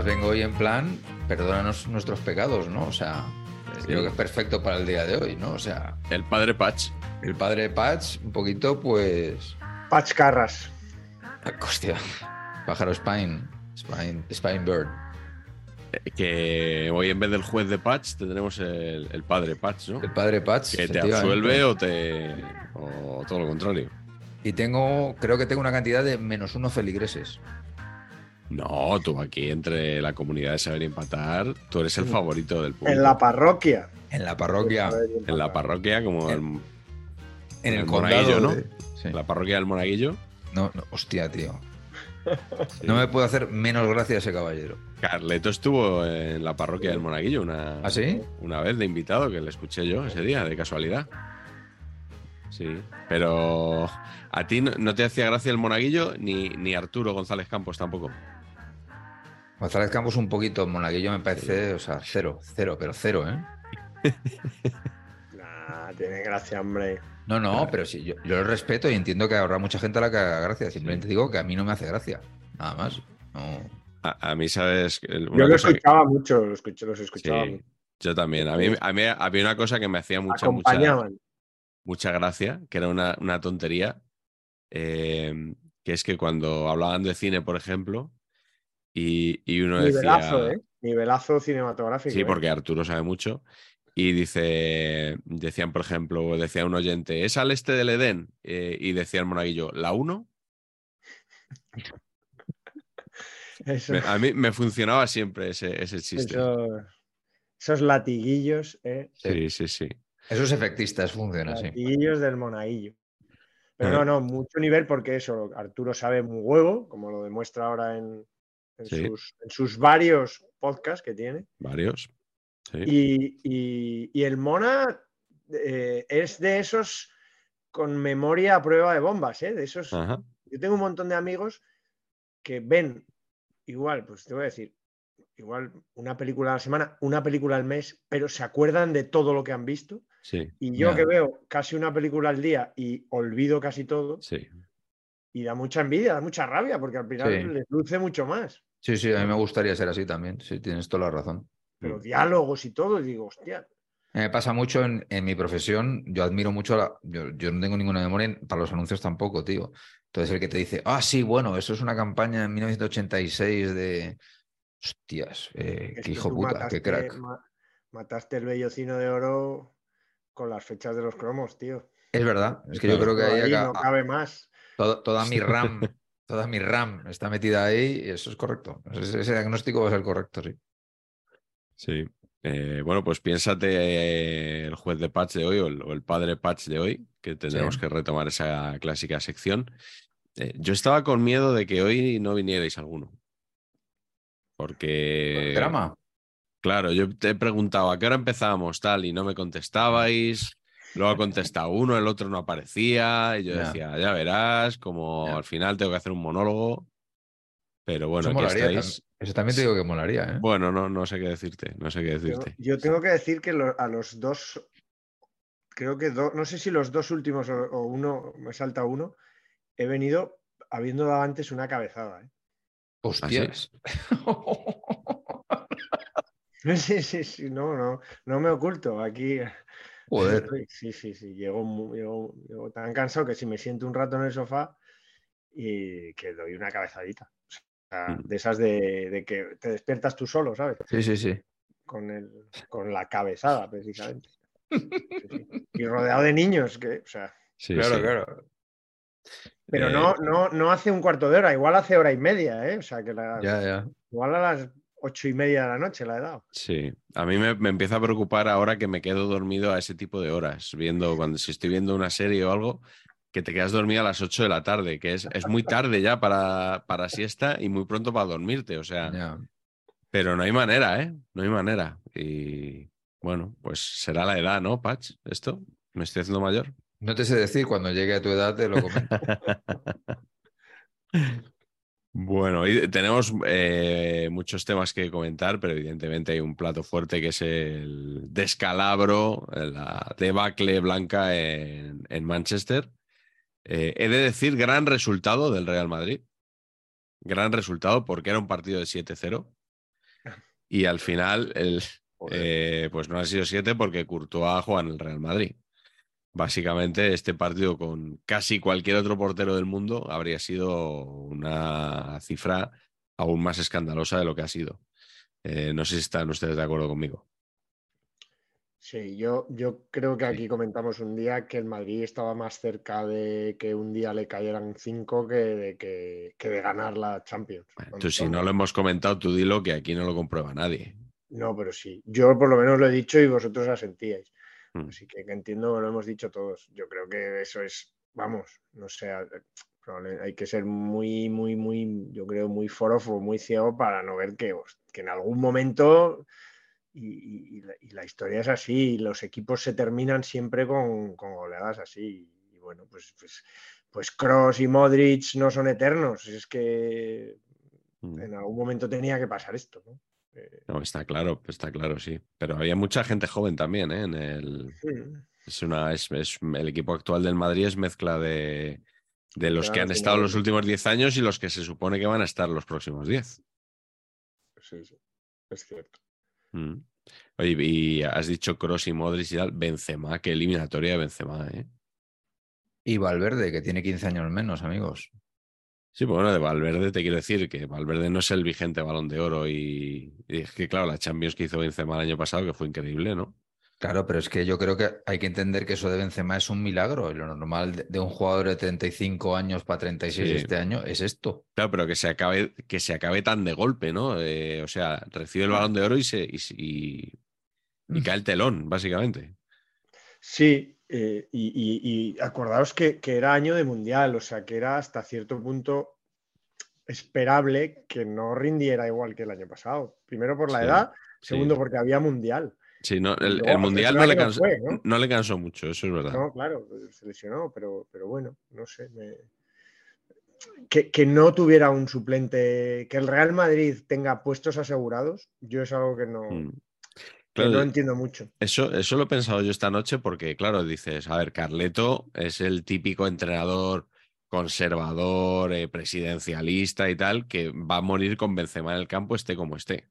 además vengo hoy en plan, perdónanos nuestros pecados, ¿no? O sea, creo que es perfecto para el día de hoy, ¿no? O sea, El padre Patch. el padre Patch, un poquito, pues. Patch Carras. Hostia, pájaro Spine, Spine, Spine Bird. eh, Que hoy en vez del juez de Patch tendremos el, el padre Patch, ¿no? El padre Patch. Que te absuelve o te. o todo lo contrario. Y tengo, creo que tengo una cantidad de menos uno feligreses. No, tú aquí entre la comunidad de saber empatar, tú eres el favorito del público. En la parroquia. En la parroquia, En la parroquia, como el, en el el monaguillo, condado. ¿no? de- sí. la parroquia del monaguillo. No, no, hostia, tío. No me puedo hacer menos gracia ese caballero. Carleto estuvo en la parroquia del monaguillo una, ¿Ah, sí? una vez de invitado, que le escuché yo ese día, de casualidad. Sí, pero a ti no, no te hacía gracia el monaguillo ni, ni Arturo González Campos tampoco. González Campos un poquito, Monaguillo me parece, o sea, cero, cero, pero cero, ¿eh? Nah, tiene gracia, hombre. No, no, pero sí, yo, yo lo respeto y entiendo que habrá mucha gente a la que haga gracia. Simplemente digo que a mí no me hace gracia. Nada más. No. A, a mí, ¿sabes? Yo lo que- escuchaba mucho, lo escuché, los sí, escuchaba. mucho. yo también. A mí, a mí había una cosa que me hacía mucha, mucha, Acompañaban. mucha gracia, que era una, una tontería, eh, que es que cuando hablaban de cine, por ejemplo, y, y uno Nivelazo, decía... ¿eh? Nivelazo cinematográfico. Sí, ¿eh? porque Arturo sabe mucho. Y dice, decían, por ejemplo, decía un oyente, ¿es al este del Edén? Eh, y decía el monaguillo, ¿la 1? Eso- A mí me funcionaba siempre ese, ese chiste. eso- esos latiguillos, ¿eh? Sí, sí, sí. Eso es efectista, eso funciona así. Latiguillos del monaguillo. Pero Ah. no, no, mucho nivel porque eso, Arturo sabe un huevo, como lo demuestra ahora en, en Sí. sus, en sus varios podcasts que tiene. Varios. Sí. Y, y- y el Mona eh, es de esos con memoria a prueba de bombas, ¿eh? De esos. Ajá. Yo tengo un montón de amigos que ven igual, pues te voy a decir, igual una película a la semana, una película al mes, pero se acuerdan de todo lo que han visto. Sí, Y yo que veo casi una película al día y olvido casi todo, sí. y da mucha envidia, da mucha rabia, porque al final Sí. les luce mucho más. Sí, sí, a mí me gustaría ser así también. Sí, tienes toda la razón. Pero diálogos y todo, y digo, hostia, Me pasa mucho en, en mi profesión, yo admiro mucho, a la, yo, yo no tengo ninguna memoria, para los anuncios tampoco, tío. Entonces el que te dice, ah, sí, bueno, eso es una campaña en 1986 de... Hostias, eh, qué que hijo puta, mataste, qué crack. ma- mataste el bellocino de oro con las fechas de los cromos, tío. Es verdad, es que yo creo que ahí acá- no cabe más. todo- toda mi RAM, toda mi RAM está metida ahí y eso es correcto. Ese, ese diagnóstico va a ser correcto, sí. Sí. Eh, bueno, pues piénsate el juez de patch de hoy o el, o el padre patch de hoy, que tendremos Sí. que retomar esa clásica sección. Eh, yo estaba con miedo de que hoy no vinierais alguno. Porque. Drama. Claro, yo te he preguntado a qué hora empezamos, tal, y no me contestabais. Luego ha contestado uno, el otro no aparecía. Y yo decía, ya verás, como al final tengo que hacer un monólogo. Pero bueno, eso aquí molaría. estáis. Eso también te digo que molaría, ¿eh? Bueno, no, no sé qué decirte, no sé qué Yo, decirte. yo tengo que decir que lo- a los dos, creo que do- no sé si los dos últimos o, o uno, me salta uno, he venido habiendo dado antes una cabezada. ¿eh? Hostias. Sí, sí, sí, no, no, no me oculto. Aquí Joder. sí, sí, sí, llego, mu- llego- llego tan cansado que si me siento un rato en el sofá y que doy una cabezadita. Mm. de esas de, de que te despiertas tú solo, ¿sabes? Sí, sí, sí. Con, el, con la cabezada, precisamente. Sí. Y rodeado de niños, que, o sea, Sí, claro, sí. claro. pero Eh, no, no, no hace un cuarto de hora, igual hace hora y media, ¿eh? O sea, que la, Ya, ya. igual a las ocho y media de la noche la he dado. Sí, a mí me, me empieza a preocupar ahora que me quedo dormido a ese tipo de horas, viendo cuando si estoy viendo una serie o algo, que te quedas dormido a las 8 de la tarde, que es, es muy tarde ya para, para siesta y muy pronto para dormirte, o sea, pero no hay manera, ¿eh? No hay manera. Y bueno, pues será la edad, ¿no, Patch? ¿Esto? ¿Me estoy haciendo mayor? No te sé decir, cuando llegue a tu edad te lo comento. Bueno, y tenemos eh, muchos temas que comentar, pero evidentemente hay un plato fuerte que es el descalabro, la debacle blanca en, en Manchester. Eh, he de decir, gran resultado del Real Madrid. Gran resultado porque era un partido de 7-0. Y al final, el, eh, pues no ha sido 7 porque Courtois juega en el Real Madrid. Básicamente, este partido con casi cualquier otro portero del mundo habría sido una cifra aún más escandalosa de lo que ha sido. Eh, no sé si están ustedes de acuerdo conmigo. Sí, yo, yo creo que aquí comentamos un día que el Madrid estaba más cerca de que un día le cayeran cinco que de, que, que de ganar la Champions. Entonces, si no lo hemos comentado, tú dilo que aquí no lo comprueba nadie. No, pero sí. Yo por lo menos lo he dicho y vosotros asentíais. Mm. Así que, que entiendo lo hemos dicho todos. Yo creo que eso es, vamos, no sé, hay que ser muy, muy, muy, yo creo, muy forofo, muy ciego para no ver que, que en algún momento, y, la, y la historia es así, y los equipos se terminan siempre con, con goleadas así. Y bueno, pues, pues, pues Cross y Modric no son eternos. Es que Mm. en algún momento tenía que pasar esto, ¿no? Eh, No, está claro, está claro, sí. Pero había mucha gente joven también, ¿eh? En el, es una, es, es- el equipo actual del Madrid es mezcla de, de los que han estado los últimos 10 años y los que se supone que van a estar los próximos 10. Sí, sí, es cierto. Mm. Oye, y has dicho Cross y Modric y tal, Benzema, qué eliminatoria de Benzema, ¿eh? Y Valverde, que tiene 15 años menos, amigos. Sí, pues bueno, de Valverde te quiero decir que Valverde no es el vigente balón de oro y, y es que, claro, la Champions que hizo Benzema el año pasado, que fue increíble, ¿no? Claro, pero es que yo creo que hay que entender que eso de Benzema es un milagro. Y lo normal de- un jugador de 35 años para 36 Sí. este año es esto. Claro, pero que se acabe, que se acabe tan de golpe, ¿no? Eh, o sea, recibe el balón de oro y se y, y- y cae el telón, básicamente. Sí, eh, y, y- y acordaos que, que era año de mundial, o sea que era hasta cierto punto esperable que no rindiera igual que el año pasado. Primero por la Sí, edad, sí. segundo porque había mundial. Sí, no, el, luego, el es mundial no le, cansó, fue, ¿no? no le cansó mucho, eso es verdad. No, claro, pues, se lesionó, pero, pero bueno, no sé. me- Que, que no tuviera un suplente, que el Real Madrid tenga puestos asegurados, yo es algo que no, Mm. Claro, no entiendo mucho. Eso, eso lo he pensado yo esta noche porque, claro, dices, a ver, Carleto es el típico entrenador conservador, eh, presidencialista y tal, que va a morir con Benzema en el campo, esté como esté.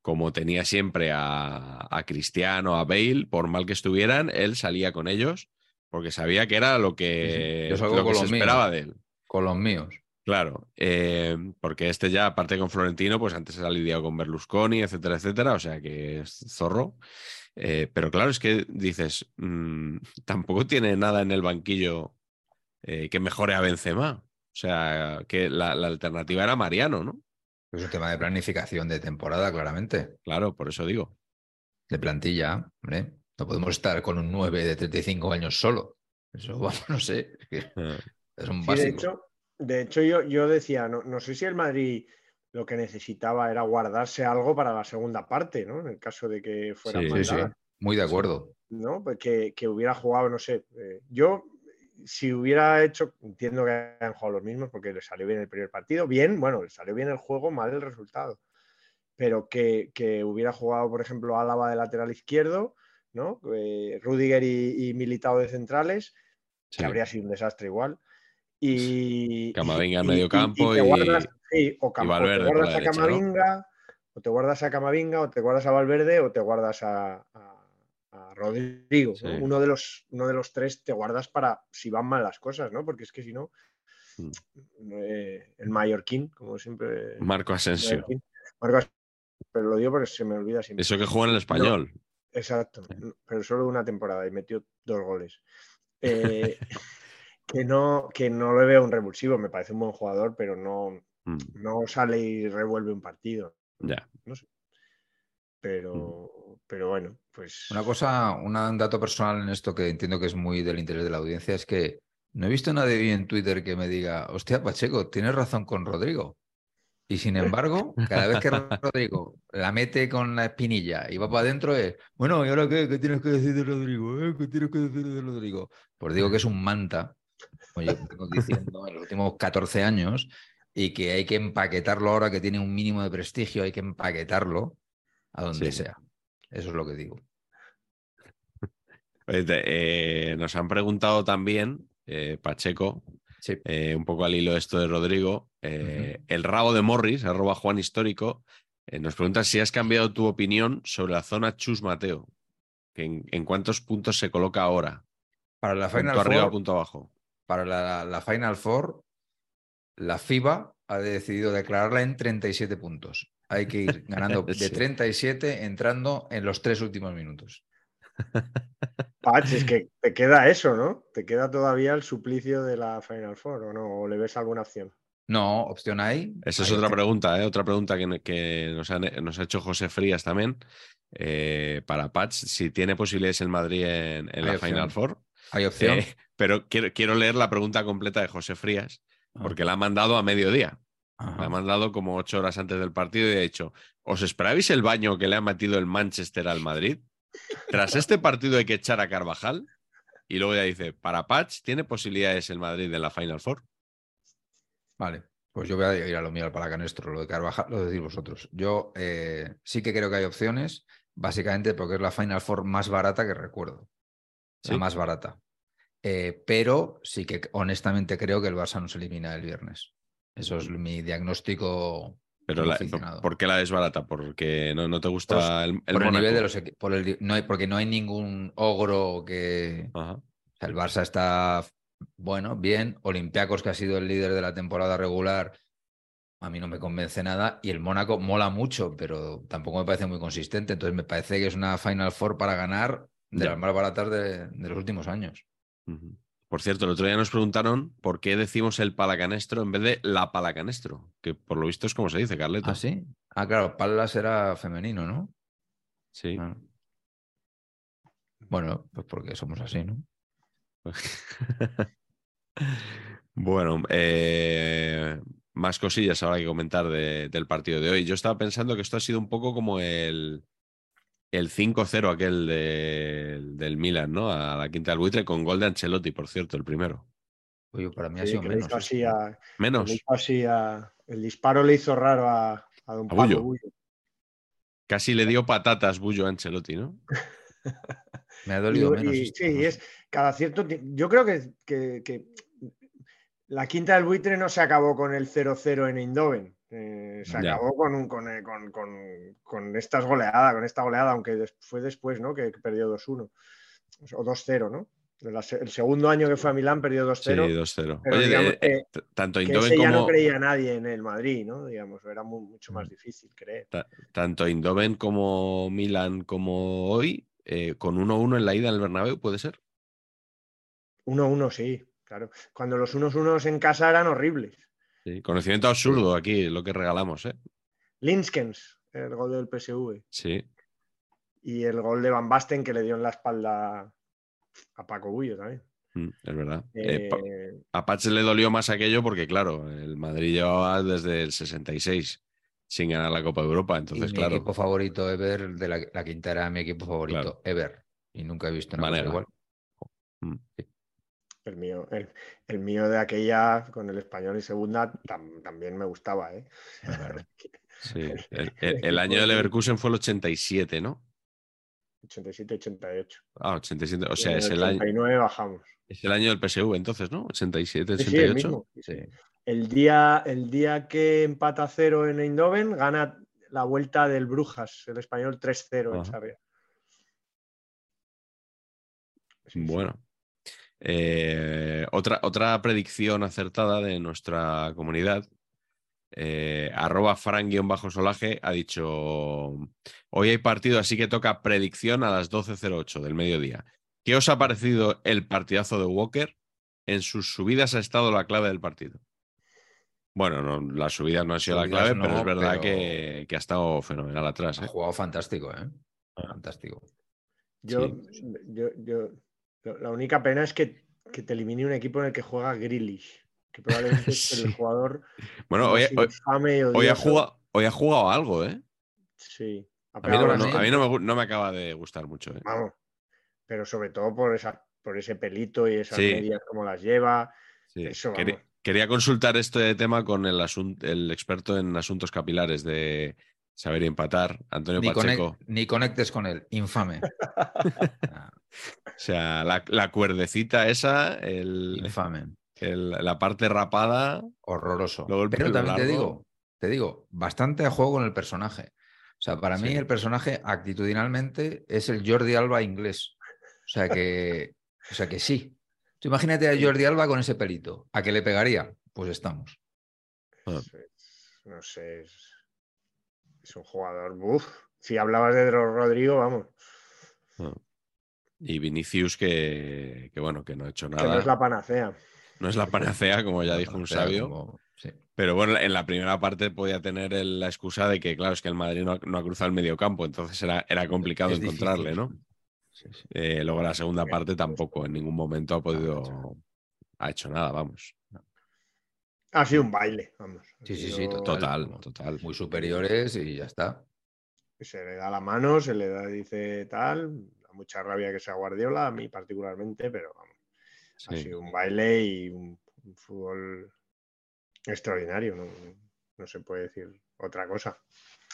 Como tenía siempre a, a Cristiano, a Bale, por mal que estuvieran, él salía con ellos porque sabía que era lo que, Yo lo que con se los míos. esperaba de él. Con los míos. Claro, eh, porque este ya, aparte con Florentino, pues antes se ha lidiado con Berlusconi, etcétera, etcétera, o sea que es zorro. Eh, pero claro, es que dices, mm, tampoco tiene nada en el banquillo eh, que mejore a Benzema. O sea, que la, la alternativa era Mariano, ¿no? Es un tema de planificación de temporada, claramente. Claro, por eso digo. De plantilla, hombre. No podemos estar con un 9 de 35 años solo. Eso, vamos, no sé. es que Es un Sí, de básico. hecho, de hecho yo, yo decía, no, no sé si el Madrid lo que necesitaba era guardarse algo para la segunda parte, ¿no? En el caso de que fuera Sí, Sí, sí, muy de acuerdo. ¿no? Pues que, que hubiera jugado, no sé. eh, yo, si hubiera hecho, entiendo que han jugado los mismos porque le salió bien el primer partido, bien, bueno, le salió bien el juego, mal el resultado. Pero que, que hubiera jugado, por ejemplo, Álava de lateral izquierdo, ¿no? Eh, Rudiger y, y Militao de centrales, que habría sido un desastre igual. Y, Camavinga en medio y- campo y- guardas, sí, o, Cam- te guardas a. Camavinga, o te guardas a Camavinga, o te guardas a Valverde, o te guardas a, a- a Rodrigo. Uno, de los, uno de los tres te guardas para si van mal las cosas, ¿no? Porque es que si no. Mm. eh, el mallorquín, como siempre. Marco Asensio. Marco Asensio, pero lo digo porque se me olvida siempre. Eso que juega en el español. Exacto, pero solo una temporada y metió dos goles. Eh, que, no, que no le veo un revulsivo, me parece un buen jugador, pero no, Mm, no sale y revuelve un partido. Ya. No sé. Pero, pero bueno, pues. Una cosa, un dato personal en esto que entiendo que es muy del interés de la audiencia es que no he visto a nadie en Twitter que me diga, hostia, Pacheco, tienes razón con Rodrigo. Y sin embargo, cada vez que Rodrigo la mete con la espinilla y va para adentro es, bueno, ¿y ahora qué? ¿Qué tienes que decir de Rodrigo? eh? ¿Qué tienes que decir de Rodrigo? Pues digo que es un manta, yo vengo diciendo en los últimos 14 años, y que hay que empaquetarlo ahora que tiene un mínimo de prestigio, hay que empaquetarlo a donde Sí. sea. Eso es lo que digo. Oye, eh, nos han preguntado también, eh, Pacheco, Sí. eh, un poco al hilo de esto de Rodrigo, el rabo de Morris, arroba Juan Histórico, nos pregunta si has cambiado tu opinión sobre la zona Chus Mateo, que en, en cuántos puntos se coloca ahora, Para la Final punto arriba, Four, punto abajo. Para la, la Final Four, la FIBA ha decidido declararla en 37 puntos. Hay que ir ganando de Sí. 37 entrando en los tres últimos minutos. Pach, es que te queda eso, ¿no? Te queda todavía el suplicio de la Final Four, ¿o no? ¿O le ves alguna opción? No, opción hay. Esa es Hay otra opción. pregunta, ¿eh? otra pregunta que, que nos, han- nos ha hecho José Frías también. eh, para Patch, si tiene posibilidades el Madrid en, la opción. Final Four. Hay opción. Eh, pero quiero, quiero leer la pregunta completa de José Frías, porque la ha mandado a mediodía. ajá. La ha mandado como ocho horas antes del partido y ha dicho: ¿Os esperabais el baño que le ha metido el Manchester al Madrid? Tras este partido hay que echar a Carvajal. Y luego ya dice: Para Patch, ¿tiene posibilidades el Madrid en la Final Four? Vale, pues yo voy a ir a lo mío, al palacanestro, lo de Carvajal, lo decís vosotros. Yo eh, sí que creo que hay opciones, básicamente porque es la Final Four más barata que recuerdo. La Sí. más barata. Eh, pero sí que honestamente creo que el Barça no se elimina el viernes. Eso es mi diagnóstico. Pero la-. ¿por qué la desbarata? ¿Porque no, no te gusta Pues, el, el por el nivel de los por el no hay, porque no hay ningún ogro que. Ajá. O sea, el Barça está, bueno, bien. Olympiacos, que ha sido el líder de la temporada regular, a mí no me convence nada. Y el Mónaco mola mucho, pero tampoco me parece muy consistente. Entonces me parece que es una Final Four para ganar de Ya. las más baratas de, de los últimos años. Por cierto, el otro día nos preguntaron por qué decimos el palacanestro en vez de la palacanestro, que por lo visto es como se dice, Carleto. ¿Ah, sí? Ah, claro, Pallas era femenino, ¿no? Sí. Ah. Bueno, pues porque somos así, ¿no? bueno, eh, más cosillas ahora que comentar de- del partido de hoy. Yo estaba pensando que esto ha sido un poco como el, el 5-0 aquel del- del Milan, ¿no? A la quinta del buitre con gol de Ancelotti, por cierto, el primero. Oye, para mí ha sido menos. así ¿eh? a, Menos. le hizo así a- el disparo le hizo raro a, a don Pablo Bullo. Bullo. Casi le dio patatas Bullo a Ancelotti, ¿no? Me ha dolido Y- menos. y- esto, sí, es cada cierto tiempo. Yo creo que, que- que la quinta del buitre no se acabó con el 0-0 en Eindhoven. Eh, se Ya. acabó con, un- con, eh, con- con- con estas goleadas, con esta goleada, aunque fue después, ¿no? Que, que perdió 2-1 o 2-0, ¿no? El segundo año que fue a Milán perdió 2-0. Sí, 2-0. pero Oye, eh, que- tanto que Eindhoven ese ya no como, creía nadie en el Madrid, ¿no? Digamos, era mu- mucho más Mm. difícil creer. ta- tanto Eindhoven como Milan como hoy, eh, con 1-1 en la ida al Bernabéu, ¿puede ser? 1-1, sí, claro. Cuando los 1-1 en casa eran horribles. Sí, Conocimiento absurdo aquí, lo que regalamos, ¿eh? Linskens, el gol del PSV. Sí. Y el gol de Van Basten que le dio en la espalda a Paco Bullo también. Mm, es verdad. Eh, pa- Eh, a Patch le dolió más aquello porque, claro, el Madrid llevaba desde el 66 sin ganar la Copa de Europa. Y Entonces, mi claro, equipo favorito ever, de la, la quinta era mi equipo favorito Claro. ever. Y nunca he visto cosa igual. Mm. El, mío, el, el mío de aquella con el español y segunda tam- también me gustaba. ¿eh? Claro. sí. El, el- el año del Leverkusen fue el 87, ¿no? 87-88. Ah, 87. O sea, en es el el, año, 89 bajamos. es el año del PSV, entonces, ¿no? 87, Sí, sí, el 88. mismo. Sí. El día, el día que empata cero en Eindhoven, gana la vuelta del Brujas, el español 3-0 en. Sí, sí. Bueno. Eh, otra, otra predicción acertada de nuestra comunidad, eh, arroba fran-solaje, ha dicho, hoy hay partido, así que toca predicción a las 12.08 del mediodía. ¿Qué os ha parecido el partidazo de Walker? En sus subidas ha estado la clave del partido. Bueno, no, las subidas no han sido la clave, pero es verdad Que, ha estado fenomenal atrás. Ha ¿eh? jugado fantástico, ¿eh? Ah. Fantástico. Yo, yo, yo, la única pena es que, que, te elimine un equipo en el que juega Grealish, que probablemente es el jugador. Bueno, hoy, hoy, ha jugado, hoy ha jugado algo, ¿eh? Sí. A mí, no, a mí no, me, no, me, acaba de gustar mucho. ¿eh? Vamos, pero sobre todo por, esa, por ese pelito y esas medias como las lleva. Eso, quería, consultar este tema con el, el experto en asuntos capilares de saber empatar, Antonio Pacheco. ni conectes con él, infame. o sea, la, cuerdecita esa, el, infame. la parte rapada. Horroroso. Pero también te digo, te digo, bastante a juego con el personaje. O sea, para mí el personaje actitudinalmente es el Jordi Alba inglés. O sea que, o sea que sí. imagínate a Jordi Alba con ese pelito. ¿A qué le pegaría? Pues estamos. Ah. No sé. Es, un jugador. Uf. Si hablabas de Rodrigo, vamos. Ah. Y Vinicius, que, bueno, que no ha hecho nada. Que no es la panacea. No es la panacea, como ya dijo un sabio. Pero bueno, en la primera parte podía tener la excusa de que, claro, es que el Madrid no ha, cruzado el medio campo, entonces era, era complicado encontrarle, ¿no? Eh, luego la segunda parte tampoco, en ningún momento ha podido, ha hecho nada, vamos. Ha sido un baile, vamos. Sí, sí, sí, total, total. Muy superiores y ya está. Se le da la mano, se le da, dice tal, mucha rabia que sea Guardiola, a mí particularmente, pero vamos. Ha sido un baile y un, fútbol extraordinario, ¿no? se puede decir otra cosa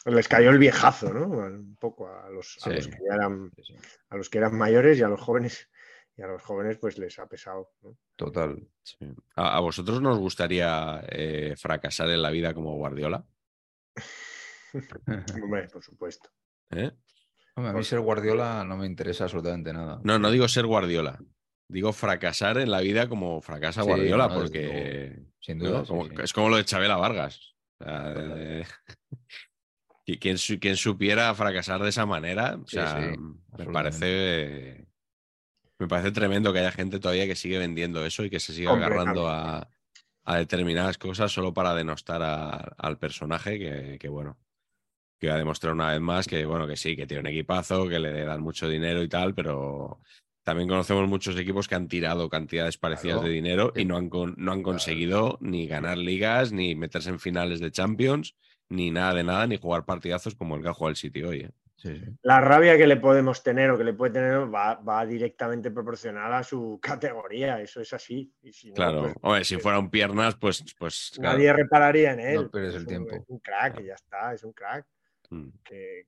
les cayó el viejazo, ¿no? Un poco a los, que eran, a los que eran mayores y a los jóvenes y a los jóvenes pues les ha pesado. Total. ¿A, vosotros nos gustaría eh, fracasar en la vida como Guardiola? Hombre, por supuesto. ¿Eh? A mí ser Guardiola no me interesa absolutamente nada. No, no digo ser Guardiola. Digo fracasar en la vida como fracasa Guardiola, porque sin duda, es como lo de Chabela Vargas. quien, quien supiera fracasar de esa manera, o sea, me parece me parece tremendo que haya gente todavía que sigue vendiendo eso y que se siga agarrando a, determinadas cosas solo para denostar al personaje que, que, bueno, que va a demostrar una vez más que, bueno, que sí, que tiene un equipazo, que le dan mucho dinero y tal, pero también conocemos muchos equipos que han tirado cantidades parecidas de dinero y no han, no han conseguido ni ganar ligas, ni meterse en finales de Champions ni nada de nada, ni jugar partidazos como el que ha jugado el City hoy. ¿eh? La rabia que le podemos tener o que le puede tener va, directamente proporcional a su categoría, eso es así. claro, pues, si fueran piernas, pues. pues nadie repararía en él. No el tiempo. Es un crack, ya está, es un crack. Mm. Que,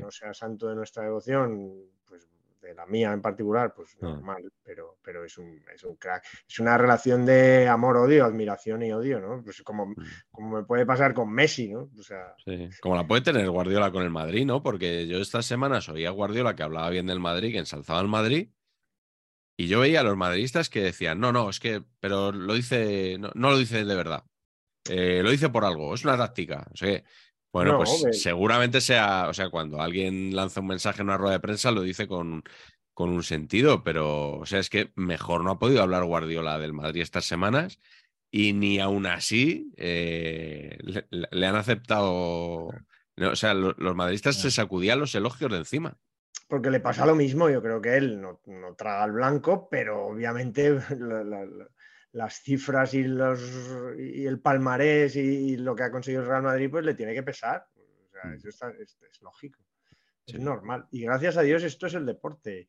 no sea santo de nuestra devoción, pues de la mía en particular, pues ah. normal, pero, pero es, un, es un crack. Es una relación de amor-odio, admiración y odio, ¿no? Pues como, mm. como me puede pasar con Messi, ¿no? O sea... Sí. Como la puede tener Guardiola con el Madrid, ¿no? Porque yo estas semanas oía a Guardiola que hablaba bien del Madrid, que ensalzaba al Madrid, y yo veía a los madridistas que decían, no, no, es que, pero lo dice, no, lo dice de verdad. Eh, lo dice por algo, es una táctica. O sea, bueno, pues seguramente sea, o sea, cuando alguien lanza un mensaje en una rueda de prensa lo dice con, con un sentido, pero, o sea, es que mejor no ha podido hablar Guardiola del Madrid estas semanas y ni aún así eh, le, han aceptado, o sea, los madridistas se sacudían los elogios de encima. Porque le pasa lo mismo, yo creo que él no, traga el blanco, pero obviamente las cifras y, los, y el palmarés y, lo que ha conseguido el Real Madrid, pues le tiene que pesar. O sea, mm. eso es, lógico. Es normal. Y gracias a Dios esto es el deporte.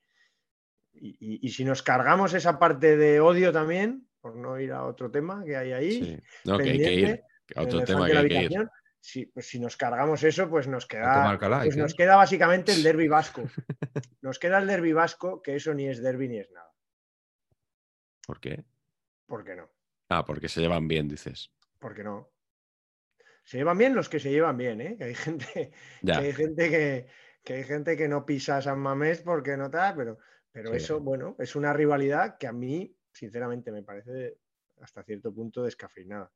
Y, si nos cargamos esa parte de odio también, por no ir a otro tema que hay ahí, no, que hay que ir a otro tema que hay que ir. Si, pues si nos cargamos eso, pues nos queda, pues nos queda básicamente el derby vasco. Nos queda el derby vasco, que eso ni es derby ni es nada. ¿Por qué? ¿Por qué no? Ah, porque se llevan bien, dices. ¿Por qué no? Se llevan bien los que se llevan bien, ¿eh? Que hay gente, que hay gente que, hay gente que no pisa a San Mamés porque no está, pero, pero eso, bueno, es una rivalidad que a mí sinceramente, me parece hasta cierto punto descafeinada.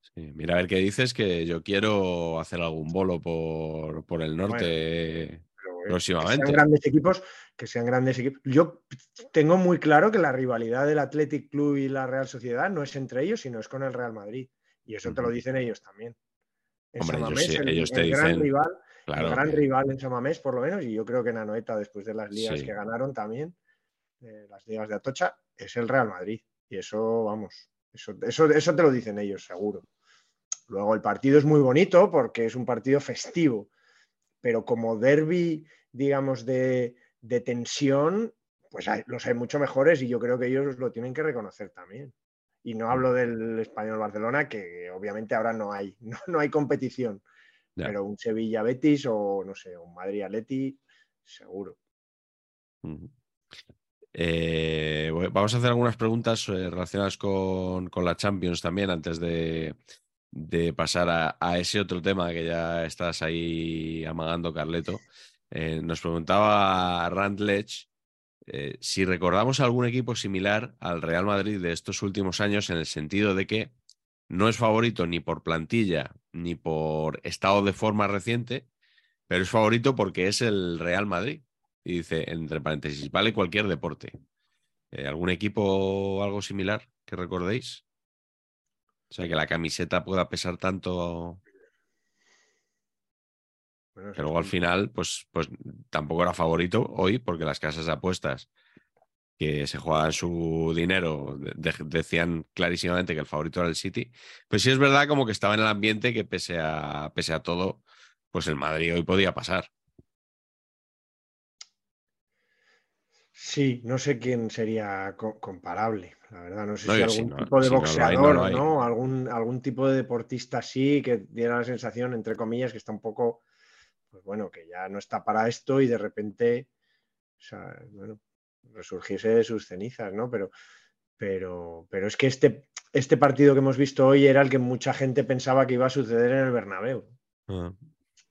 Sí, mira, a ver qué dices, que yo quiero hacer algún bolo por, por el norte próximamente. Que sean grandes equipos, que sean grandes equipos. Yo tengo muy claro que la rivalidad del Athletic Club y la Real Sociedad no es entre ellos, sino es con el Real Madrid. Y eso te lo dicen ellos también. Hombre, ellos, te dicen. Gran rival, el gran rival en Samamés, por lo menos, y yo creo que en Anoeta, después de las ligas que ganaron también, las ligas de Atocha, es el Real Madrid. Y eso, vamos, eso, eso, eso te lo dicen ellos, seguro. Luego el partido es muy bonito porque es un partido festivo, pero como derby, digamos, de, tensión, pues los hay mucho mejores y yo creo que ellos lo tienen que reconocer también. Y no hablo del español Barcelona, que obviamente ahora no hay, no, hay competición, pero un Sevilla Betis o no sé, un Madrid Atleti, seguro. Eh, vamos a hacer algunas preguntas eh, relacionadas con, la Champions también antes de, pasar a, ese otro tema que ya estás ahí amagando, Carleto. Eh, nos preguntaba Rand Lech si recordamos algún equipo similar al Real Madrid de estos últimos años en el sentido de que no es favorito ni por plantilla ni por estado de forma reciente, pero es favorito porque es el Real Madrid. Y dice, entre paréntesis, vale cualquier deporte. Eh, ¿Algún equipo algo similar que recordéis? O sea, que la camiseta pueda pesar tanto. Pero luego al final, pues, pues tampoco era favorito hoy, porque las casas de apuestas que se juegan su dinero decían clarísimamente que el favorito era el City. Pues sí es verdad como que estaba en el ambiente que pese a, pese a todo, pues el Madrid hoy podía pasar. Sí, no sé quién sería comparable, la verdad. No sé si algún tipo de boxeador, no, Algún, algún tipo de deportista así que diera la sensación, entre comillas, que está un poco, pues bueno, que ya no está para esto y de repente, o sea, bueno, resurgirse de sus cenizas, ¿no? Pero, pero, pero es que este, este partido que hemos visto hoy era el que mucha gente pensaba que iba a suceder en el Bernabéu. Ah.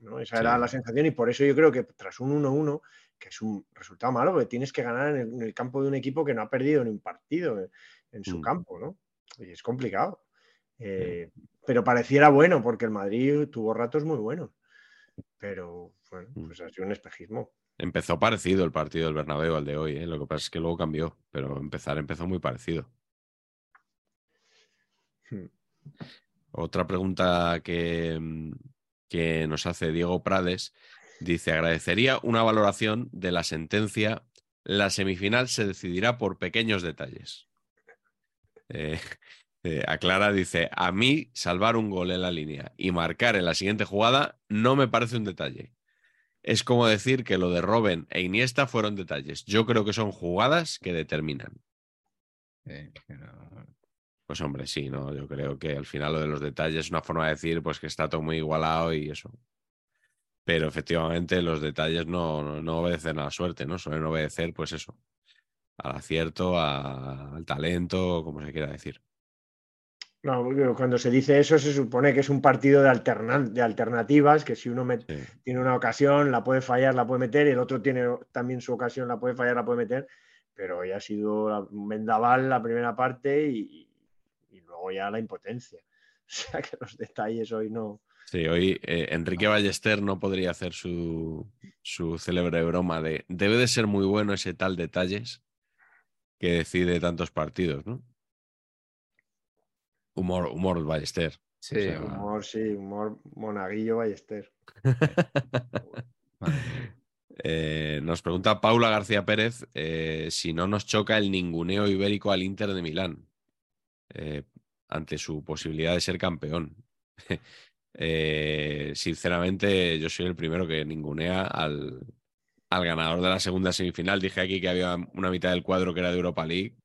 ¿no? Esa era la sensación y por eso yo creo que tras un 1-1 que es un resultado malo, porque tienes que ganar en el, campo de un equipo que no ha perdido ni un partido en, su mm. campo, ¿no? Y es complicado. Eh, pero pareciera bueno, porque el Madrid tuvo ratos muy buenos. Pero bueno, mm. pues ha sido un espejismo. Empezó parecido el partido del Bernabéu al de hoy, ¿eh? lo que pasa es que luego cambió, pero empezar empezó muy parecido. Hmm. Otra pregunta que, mm, que nos hace Diego Prades Dice, agradecería una valoración de la sentencia. La semifinal se decidirá por pequeños detalles. Eh, eh, aclara, dice, a mí salvar un gol en la línea y marcar en la siguiente jugada no me parece un detalle. Es como decir que lo de Robben e Iniesta fueron detalles. Yo creo que son jugadas que determinan. Pues hombre, sí, no, yo creo que al final lo de los detalles es una forma de decir pues que está todo muy igualado y eso pero efectivamente los detalles no, obedecen a la suerte, ¿no? Suelen obedecer, pues eso, al acierto, al talento, como se quiera decir. No, cuando se dice eso se supone que es un partido de, de alternativas, que si uno tiene una ocasión, la puede fallar, la puede meter, y el otro tiene también su ocasión, la puede fallar, la puede meter, pero ya ha sido un vendaval la primera parte y, y luego ya la impotencia. O sea que los detalles hoy no, Sí, hoy eh, Enrique Ballester no podría hacer su, su célebre broma de debe de ser muy bueno ese tal detalles que decide tantos partidos, ¿no? Humor, humor Ballester. Sí, humor, sí, humor monaguillo Ballester. Eh, nos pregunta Paula García Pérez eh, si no nos choca el ninguneo ibérico al Inter de Milán ante su posibilidad de ser campeón. Eh, sinceramente, yo soy el primero que ningunea al, al, ganador de la segunda semifinal. Dije aquí que había una mitad del cuadro que era de Europa League.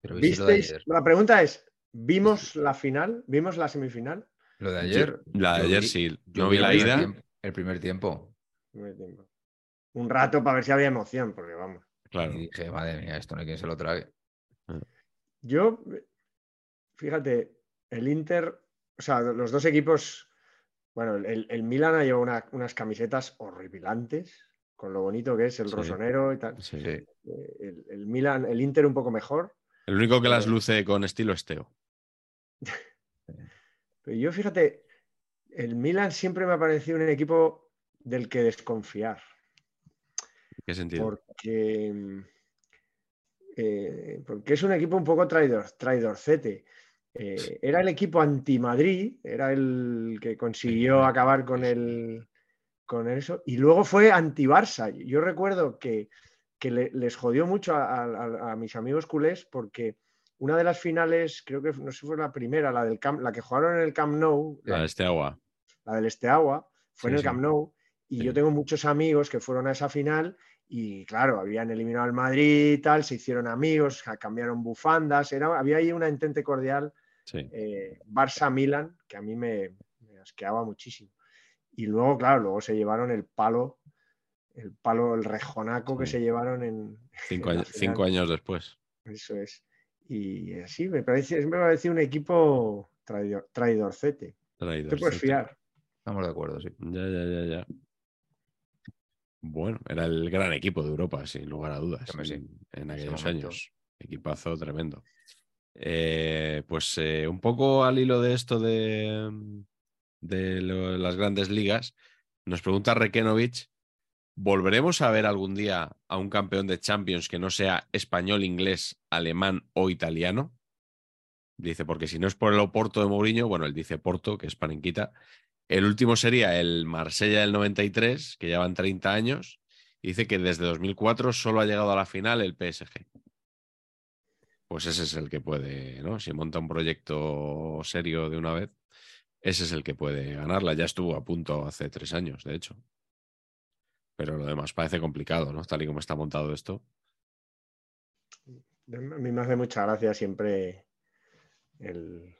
Pero ¿Visteis? La pregunta es: ¿vimos la final? ¿Vimos la semifinal? Lo de ayer. la de ayer sí. Yo vi la ida. el primer tiempo. Un rato para ver si había emoción, porque vamos. Claro. Y dije, madre mía, esto no hay quien se lo trague. Ah. Yo, fíjate, el Inter o sea, los dos equipos, bueno, el, Milan ha llevado unas camisetas horripilantes, con lo bonito que es el rosonero y tal. Eh, el, Milan, el Inter un poco mejor, El único que las luce con estilo es Teo. Pero yo fíjate, el Milan siempre me ha parecido un equipo del que desconfiar. ¿En qué sentido? Porque, eh, porque es un equipo un poco traidor, traidorcete. Eh, era el equipo anti-Madrid, era el que consiguió acabar con, el, con eso, y luego fue anti-Barça. Yo recuerdo que, que le- les jodió mucho a, a- a mis amigos culés porque una de las finales, creo que no sé si fue la primera, la, del Camp- la que jugaron en el Camp Nou, La de este agua. la del Esteagua, fue Sí, en el sí. Camp Nou, y Sí. yo tengo muchos amigos que fueron a esa final y claro, habían eliminado al Madrid y tal, se hicieron amigos, cambiaron bufandas, era, había ahí una entente cordial Sí. eh, Barça-Milan que a mí me, me asqueaba muchísimo. Y luego, claro, luego se llevaron el palo, el palo, el rejonaco que Sí. se llevaron en... Cinco, en años, cinco años después. Eso es. Y así me parece, me parece un equipo traidor, traidorcete. Traidor, Te puedes sí. fiar. Estamos de acuerdo, sí. Ya, ya, ya, ya. Bueno, era el gran equipo de Europa, sin lugar a dudas, en, en aquellos años. Equipazo tremendo. Eh, pues eh, un poco al hilo de esto de, lo- las grandes ligas, nos pregunta Rekenovich, ¿volveremos a ver algún día a un campeón de Champions que no sea español, inglés, alemán o italiano? Dice, porque si no es por el Oporto de Mourinho, bueno, él dice Porto, que es panenquita, el último sería el Marsella del 93, que llevan 30 años. Dice que desde 2004 solo ha llegado a la final el PSG. Pues ese es el que puede, ¿no? Si monta un proyecto serio de una vez, ese es el que puede ganarla. Ya estuvo a punto hace tres años, de hecho. Pero lo demás parece complicado, ¿no? Tal y como está montado esto. A mí me hace mucha gracia siempre el,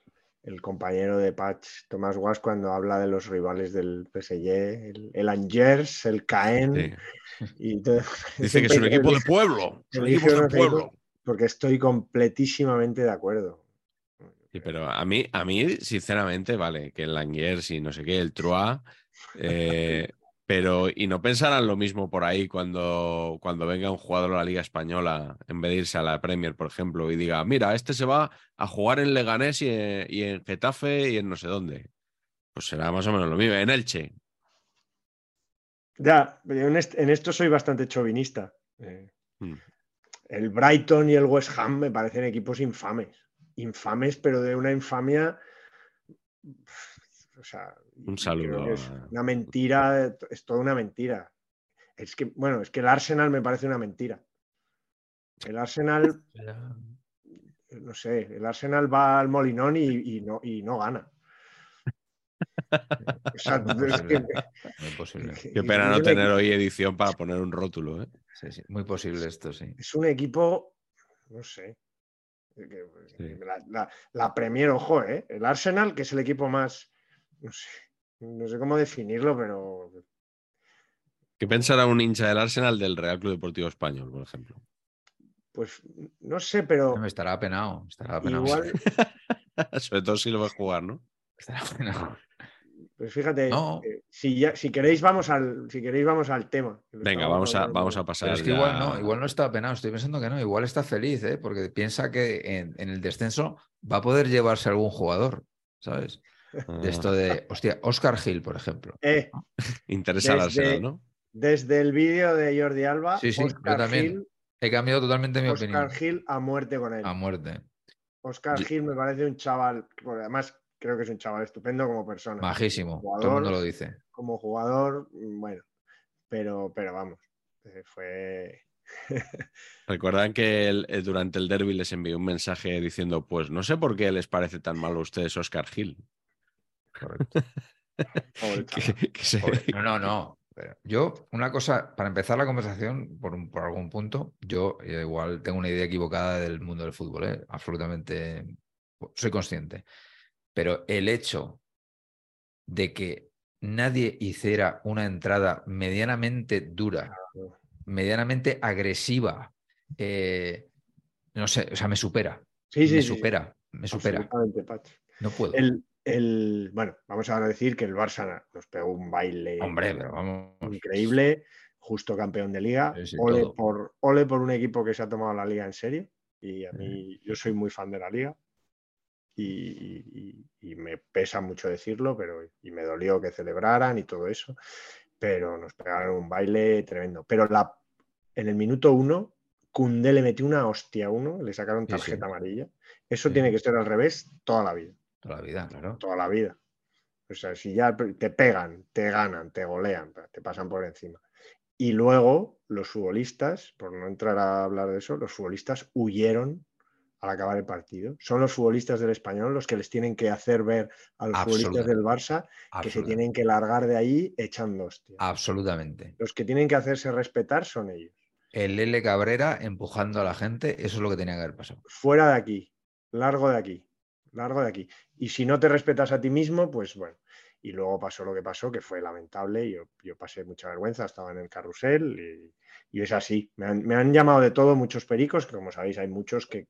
el compañero de Patch, Tomás Guas, cuando habla de los rivales del PSG, el, el Angers, el Caen. Sí. Y todo. Dice que es un equipo de pueblo. Es un equipo de pueblo. Porque estoy completísimamente de acuerdo. Sí, pero a mí, a mí, sinceramente, vale, que el Languiers y no sé qué, el Troyes, eh, pero y no pensarán lo mismo por ahí cuando, cuando venga un jugador a la Liga Española, en vez de irse a la Premier, por ejemplo, y diga, mira, este se va a jugar en Leganés y en, y en Getafe y en no sé dónde. Pues será más o menos lo mismo, en Elche. Ya, en, est- en esto soy bastante chauvinista. Eh, Mm. El Brighton y el West Ham me parecen equipos infames. Infames, pero de una infamia. O sea, Un saludo es una mentira, es toda una mentira. Es que, bueno, es que el Arsenal me parece una mentira. El Arsenal, no sé, el Arsenal va al Molinón y, y no, y no gana. O sea, Muy es que-. Qué pena no tener hoy edición para poner un rótulo, ¿eh? Sí, sí, muy posible esto, sí. Es un equipo, no sé. que- que- Sí. La, la- la Premier, ojo, ¿eh? El Arsenal, que es el equipo más, no sé, no sé cómo definirlo, pero ¿Qué pensará un hincha del Arsenal del Real Club Deportivo Español, por ejemplo? pues no sé, pero No, Estará apenado, estará apenado. igual, Sobre todo si lo ves jugar, ¿no? Estará apenado. pues fíjate, No. eh, si, ya, si queréis vamos al, si queréis vamos al tema. Venga, vamos a, vamos a pasar. Pero es que ya- igual no, igual no está apenado, estoy pensando que no, igual está feliz, ¿eh? porque piensa que en, en el descenso va a poder llevarse algún jugador, ¿sabes? Ah, De esto de, hostia, Oscar Gil, por ejemplo. Eh, interesa al desde- Arsenal, ¿no? desde el vídeo de Jordi Alba, Sí, sí, yo Oscar también. Gil, He cambiado totalmente mi Oscar opinión. Gil a muerte con él. A muerte. Oscar Gil me parece un chaval, porque además creo que es un chaval estupendo como persona. Majísimo. Jugador. Todo el mundo lo dice. Como jugador, mm, bueno, pero, pero vamos, eh, fue... Recuerdan que el- eh, durante el derby les envió un mensaje diciendo, pues no sé por qué les parece tan malo a ustedes Oscar Gil. Correcto. Que- que se- No, no, no. Pero yo, una cosa, para empezar la conversación, por, un- por algún punto, yo igual tengo una idea equivocada del mundo del fútbol, ¿eh? absolutamente, soy consciente. Pero el hecho de que nadie hiciera una entrada medianamente dura, medianamente agresiva, eh, no sé, o sea, me supera, Sí, sí, me sí, supera, me supera. No puedo. El, el- bueno, vamos a decir que el Barça nos pegó un baile Hombre, pero vamos. increíble, justo campeón de liga. Ole, por, ole por un equipo que se ha tomado la liga en serio. Y a mí, yo soy muy fan de la liga y, me pesa mucho decirlo, pero y me dolió que celebraran y todo eso, pero nos pegaron un baile tremendo. Pero la, en el minuto uno, Cundé le metió una hostia a uno, le sacaron tarjeta amarilla. Eso tiene que ser al revés toda la vida. Toda la vida, claro. Toda la vida. O sea, si ya te pegan, te ganan, te golean, te pasan por encima. Y luego los futbolistas, por no entrar a hablar de eso, los futbolistas huyeron al acabar el partido. Son los futbolistas del español los que les tienen que hacer ver a los futbolistas del Barça que se tienen que largar de ahí echando hostia. Absolutamente. Los que tienen que hacerse respetar son ellos. El L Cabrera empujando a la gente, eso es lo que tenía que haber pasado. Fuera de aquí, largo de aquí, largo de aquí. Y si no te respetas a ti mismo, pues bueno. Y luego pasó lo que pasó, que fue lamentable. Yo, yo pasé mucha vergüenza, estaba en el carrusel y, es así. Me han, me han, llamado de todo muchos pericos, que como sabéis hay muchos que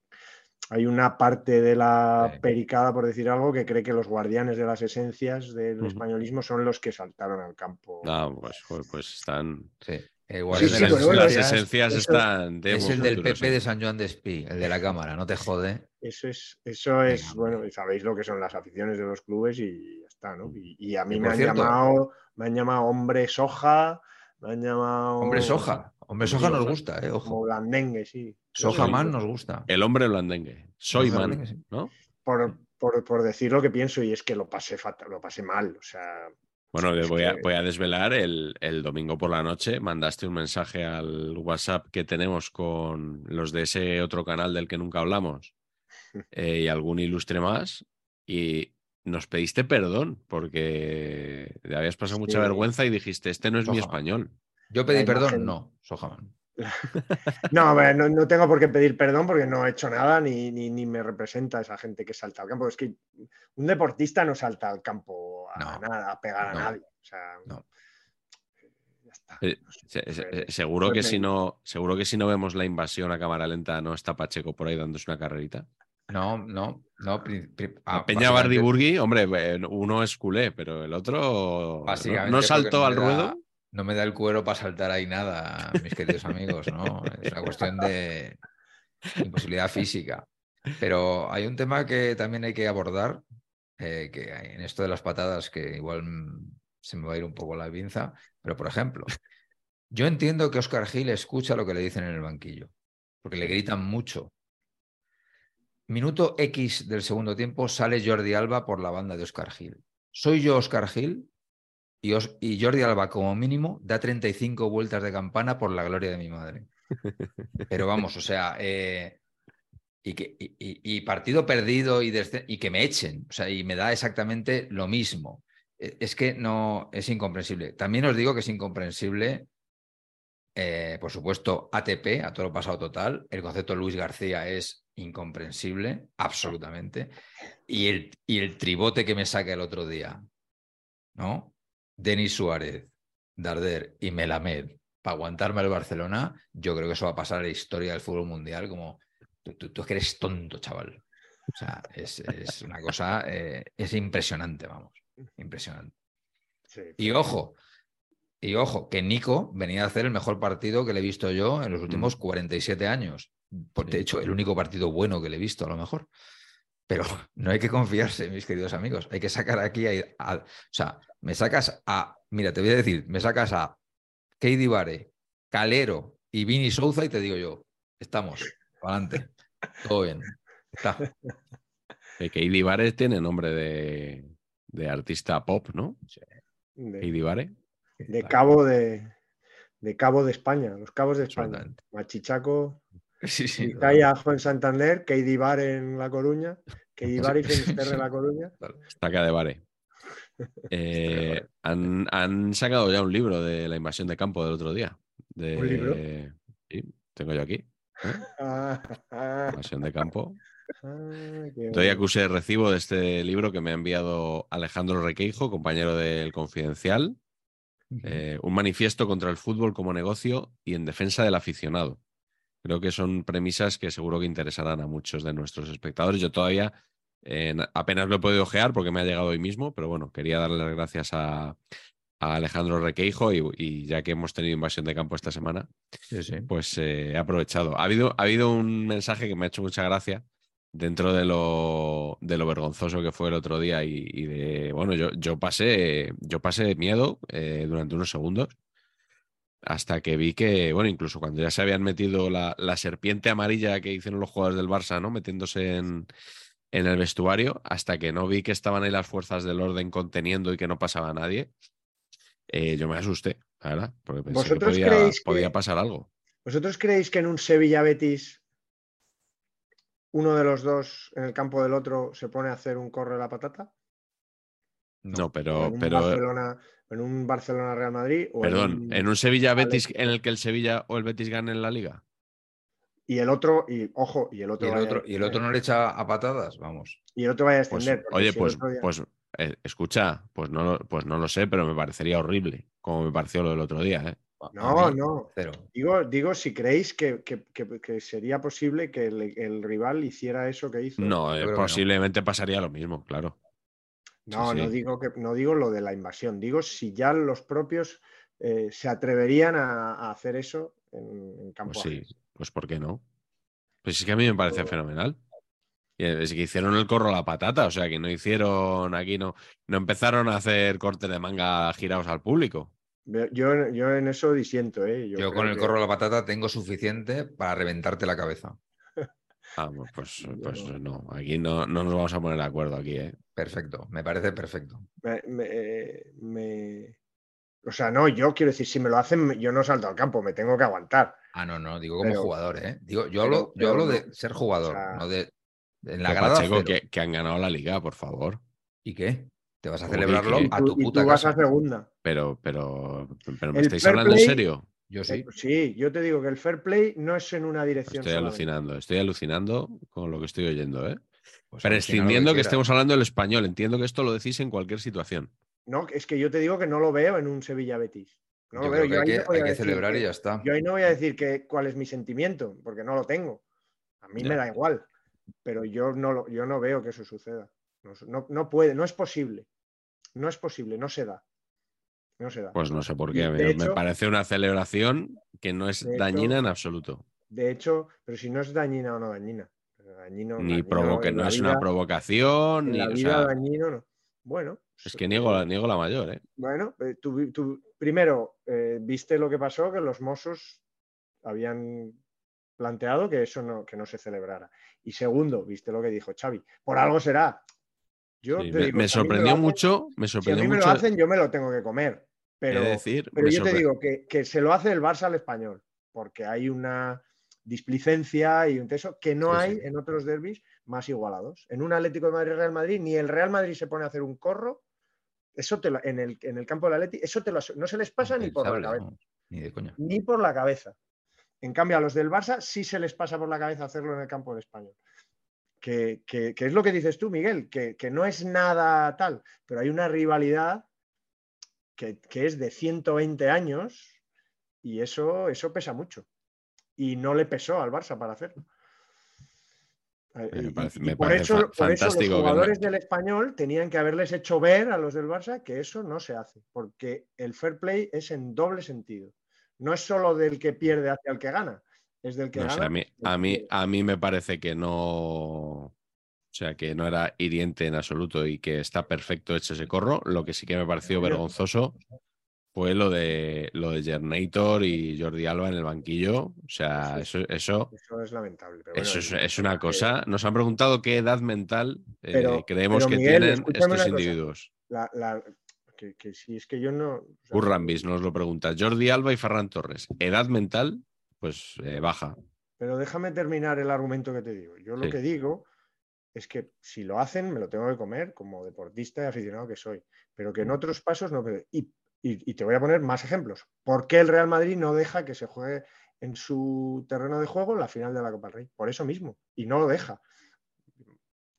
hay una parte de la pericada, por decir algo, que cree que los guardianes de las esencias del españolismo son los que saltaron al campo. No, pues, pues, pues están. Sí. las, esencias están. es el del PP de San Juan de Espí, el de la cámara, no te jode. Eso es, eso es, bueno, sabéis lo que son las aficiones de los clubes y ya está, ¿no? Y, a mí me han llamado, me han llamado hombre soja, me han llamado. Hombre soja, hombre soja nos gusta, eh, ojo. Blandengue, sí. Soja man nos gusta. El hombre blandengue. Soy man, ¿no? Por, decir lo que pienso, y es que lo pasé fatal, lo pasé mal. O sea. Bueno, voy, a, voy a desvelar, el, domingo por la noche mandaste un mensaje al WhatsApp que tenemos con los de ese otro canal del que nunca hablamos eh, y algún ilustre más y nos pediste perdón porque te habías pasado mucha vergüenza y dijiste, este no es mi español. Yo pedí perdón, no, Sojaman. no, no, no, tengo por qué pedir perdón porque no he hecho nada ni, ni, me representa esa gente que salta al campo. Es que un deportista no salta al campo a nada, a pegar a nadie. O sea, eh, seguro que si no, seguro que si no vemos la invasión a cámara lenta, no está Pacheco por ahí dándose una carrerita. No, no, no. Ah, Peña Bardi hombre, eh, uno es culé, pero el otro no, saltó al ruedo no me da el cuero para saltar ahí nada, mis queridos amigos, ¿no? Es una cuestión de imposibilidad física. Pero hay un tema que también hay que abordar, eh, que en esto de las patadas, que igual se me va a ir un poco la pinza, pero por ejemplo, yo entiendo que Oscar Gil escucha lo que le dicen en el banquillo, porque le gritan mucho. Minuto X del segundo tiempo sale Jordi Alba por la banda de Oscar Gil. ¿Soy yo Oscar Gil? Y, Jordi Alba, como mínimo, da 35 vueltas de campana por la gloria de mi madre. Pero vamos, o sea, eh, y, partido perdido y, y, que me echen, o sea, y me da exactamente lo mismo. E, es que no, es incomprensible. También os digo que es incomprensible, eh, por supuesto, ATP, a todo lo pasado total. El concepto Luis García es incomprensible, absolutamente. Y el, y el tribote que me saca el otro día, ¿no? Denis Suárez, Darder y Melamed para aguantarme al Barcelona, yo creo que eso va a pasar a la historia del fútbol mundial como tú, tú, que eres tonto, chaval. O sea, es, una cosa, eh, es impresionante, vamos, impresionante. Y ojo, y ojo, que Nico venía a hacer el mejor partido que le he visto yo en los últimos 47 años. De hecho, el único partido bueno que le he visto, a lo mejor. Pero no hay que confiarse, mis queridos amigos. Hay que sacar aquí, a, o sea, me sacas a, mira, te voy a decir, me sacas a Katie Bare, Calero y Vini Souza y te digo yo, estamos, adelante, todo bien. Está. Katie Bare tiene nombre de, artista pop, ¿no? Sí. De, Bare. De cabo de, de Cabo de España, los cabos de España. Machichaco, sí, sí, Juan Santander, Katie Bare en La Coruña, Katie Bare y Finisterre en La Coruña. Estaca de Bare. Eh, han, sacado ya un libro de la invasión de campo del otro día. De, ¿Un libro? Sí, tengo yo aquí. ¿eh? invasión de campo. Estoy acusé de recibo de este libro que me ha enviado Alejandro Requeijo, compañero del Confidencial. Eh, un manifiesto contra el fútbol como negocio y en defensa del aficionado. Creo que son premisas que seguro que interesarán a muchos de nuestros espectadores. Yo todavía apenas lo he podido ojear porque me ha llegado hoy mismo, pero bueno, quería darle las gracias a, a Alejandro Requeijo y, y ya que hemos tenido invasión de campo esta semana, Sí, sí. pues eh, he aprovechado. Ha habido, ha habido un mensaje que me ha hecho mucha gracia dentro de lo, de lo vergonzoso que fue el otro día y, y de, bueno, yo, yo pasé, yo pasé miedo eh, durante unos segundos hasta que vi que, bueno, incluso cuando ya se habían metido la, la serpiente amarilla que hicieron los jugadores del Barça, ¿no? Metiéndose en, en el vestuario, hasta que no vi que estaban ahí las fuerzas del orden conteniendo y que no pasaba nadie, eh, yo me asusté, la verdad, porque pensé que ¿Vosotros podía, que- pasar algo. ¿Vosotros creéis que en un Sevilla Betis uno de los dos en el campo del otro se pone a hacer un corre a la patata? No, ¿O pero, en un pero Barcelona, en un Barcelona Real Madrid o perdón, en en un Sevilla Betis en el que el Sevilla o el Betis ganen la liga. y el otro y ojo y el ¿Y otro el y el otro no le echa a patadas? Vamos. y el otro vaya a Pues, extender porque oye, si pues, día- pues eh, escucha, pues no, lo- pues no lo sé, pero me parecería horrible, como me pareció lo del otro día. ¿eh? No mí, no Cero. digo digo si creéis que, que- que- que sería posible que el, el rival hiciera eso que hizo No, eh, no. posiblemente pasaría lo mismo, claro. No, Sí, no digo que no digo lo de la invasión, digo si ya los propios eh, se atreverían a, a hacer eso en, en campo. Pues sí, pues ¿por qué no? Pues es que a mí me parece fenomenal. Y Es que hicieron el corro a la patata, o sea que no hicieron aquí, no, no empezaron a hacer cortes de manga girados al público. Yo, yo en eso disiento, ¿eh? Yo, creo con el que- corro a la patata tengo suficiente para reventarte la cabeza. Ah, pues, pues, no. aquí no, no nos vamos a poner de acuerdo aquí, ¿eh? Perfecto, me parece perfecto. me- me- me- O sea, no, yo quiero decir, si me lo hacen, me- yo no salto al campo, me tengo que aguantar. Ah, no, no, digo como Pero- jugador, ¿eh? Digo, yo pero- hablo, yo pero hablo de ser jugador, sea, no de. En la Que grada. Pacheco, que, que han ganado la liga, por favor. ¿Y qué? ¿Te vas a ¿Cómo que celebrarlo? Y a tú, tu y puta tú vas casa? a segunda. Pero, pero, pero ¿me El estáis hablando en serio? Yo Eh, sí. sí, yo te digo que el fair play no es en una dirección. Estoy solamente. alucinando, estoy alucinando con lo que estoy oyendo, ¿eh? Pues Prescindiendo que, estemos hablando del español, entiendo que esto lo decís en cualquier situación. No, es que yo te digo que no lo veo en un Sevilla Betis. No Yo lo veo. que Yo hay que, hay celebrar y ya está. Yo ahí no voy a decir que, cuál es mi sentimiento, porque no lo tengo. A mí me da igual, pero yo no, lo- yo no veo que eso suceda. No, no- no puede, no es posible. No es posible, no se da. No se da. Pues no sé por qué. Me, parece una celebración que no es hecho- dañina en absoluto. De hecho, pero si no es dañina o no dañina. Dañino, Ni provoque, no es vida- una provocación, ni. la o vida sea, dañino, no. Bueno. es que niego, la- niego la mayor, ¿eh? Bueno, eh, tú, primero, eh, viste lo que pasó, que los Mossos habían planteado que eso no, que no se celebrara. Y segundo, viste lo que dijo Xavi. Por algo será. Yo Sí, te me, digo, sorprendió hacen- mucho, me Si a sorprendió mí me lo hacen, yo me lo tengo que comer. Pero, decir, pero yo te digo que, que se lo hace el Barça al español, porque hay una displicencia y un teso que no Sí, hay sí. en otros derbis más igualados. En un Atlético de Madrid Real Madrid, ni el Real Madrid se pone a hacer un corro. Eso te lo- en, el, en el campo del Atleti, eso te lo, no se les pasa ni por la cabeza. Ni de coña. Ni por la cabeza. En cambio, a los del Barça sí se les pasa por la cabeza hacerlo en el campo del español. Que, que- que es lo que dices tú, Miguel, que, que no es nada tal, pero hay una rivalidad que, que es de 120 años y eso, eso pesa mucho. Y no le pesó al Barça para hacerlo. Me y- parece- y me por, eso, fa- por eso los que jugadores del español tenían que haberles hecho ver a los del Barça que eso no se hace, porque el fair play es en doble sentido. No es solo del que pierde hacia el que gana, es del que No gana. a mí, a mí me parece que no. O sea, que no era hiriente en absoluto y que está perfecto hecho ese corro. Lo que sí que me pareció vergonzoso fue lo de lo de Gernator y Jordi Alba en el banquillo. O sea, Sí, eso, eso, Eso es lamentable. pero eso bueno, es, una cosa. Nos han preguntado qué edad mental eh, creemos pero, que tienen estos individuos. la- la- que, que si es que yo no. o sea, Urrambis nos lo pregunta. Jordi Alba y Ferran Torres. Edad mental, pues eh, baja. Pero déjame terminar el argumento que te digo. Yo lo que digo es que si lo hacen, me lo tengo que comer como deportista y aficionado que soy. Pero que en otros pasos no. Y, y- y te voy a poner más ejemplos. ¿Por qué el Real Madrid no deja que se juegue en su terreno de juego la final de la Copa del Rey? Por eso mismo. Y no lo deja.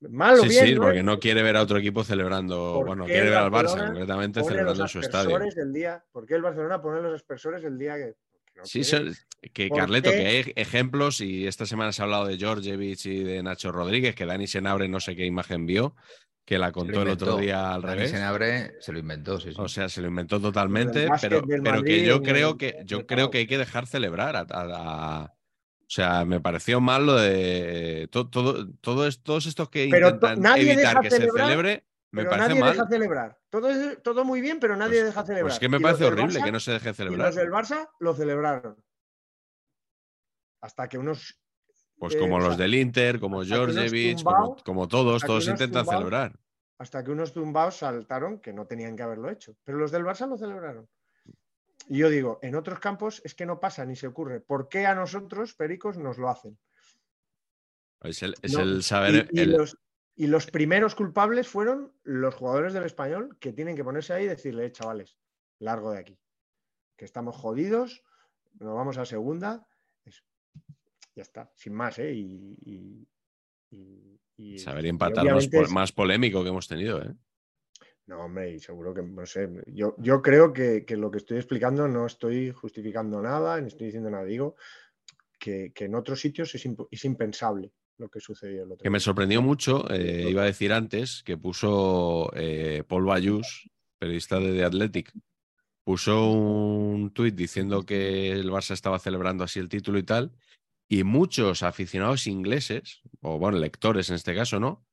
Mal o Sí, bien. sí, ¿no? porque no quiere ver a otro equipo celebrando. ¿Por Bueno, quiere ver al Barça, concretamente celebrando en su estadio. aspersores del día. ¿Por qué el Barcelona pone los aspersores el día que.? No Sí, son- que ¿Por Carleto, qué? que hay ejemplos, y esta semana se ha hablado de Georgievich y de Nacho Rodríguez, que Dani Senabre no sé qué imagen vio, que la Se contó el otro día al Dani revés. Senabre se lo inventó, sí, sí. O sea, se lo inventó totalmente, pero, pero que yo creo que yo creo que hay que dejar celebrar. a- a- a- o sea, me pareció mal lo de to- todo, todo, todos estos que Pero intentan nadie evitar deja que se celebrar, celebre, me Pero nadie mal. deja celebrar. Todo, es- todo muy bien, pero nadie Pues- deja celebrar. Pues que me Y parece horrible Barça- que no se deje Y celebrar. los del Barça lo celebraron. Hasta que unos. Pues eh, como los del Inter, como Georgievich, como, todos, todos intentan celebrar. hasta que unos tumbados saltaron que no tenían que haberlo hecho. Pero los del Barça lo celebraron. Y yo digo, en otros campos es que no pasa ni se ocurre. ¿Por qué a nosotros, pericos, nos lo hacen? Es el, es No, el saber. y, y el- los, y los primeros culpables fueron los jugadores del español que tienen que ponerse ahí y decirle, "Eh, chavales, largo de aquí. Que estamos jodidos, nos vamos a segunda. Eso. Ya está, sin más, ¿eh? Y, y- y- y- saber por- es- más polémico que hemos tenido, ¿eh? No, hombre, y seguro que, no sé, yo, yo creo que, que lo que estoy explicando no estoy justificando nada, ni estoy diciendo nada, digo que, que en otros sitios es impensable lo que sucedió el otro Que me día. sorprendió mucho, eh, iba a decir antes, que puso eh, Paul Bayús, periodista de The Athletic, puso un tuit diciendo que el Barça estaba celebrando así el título y tal, y muchos aficionados ingleses, o bueno, lectores en este caso, ¿no?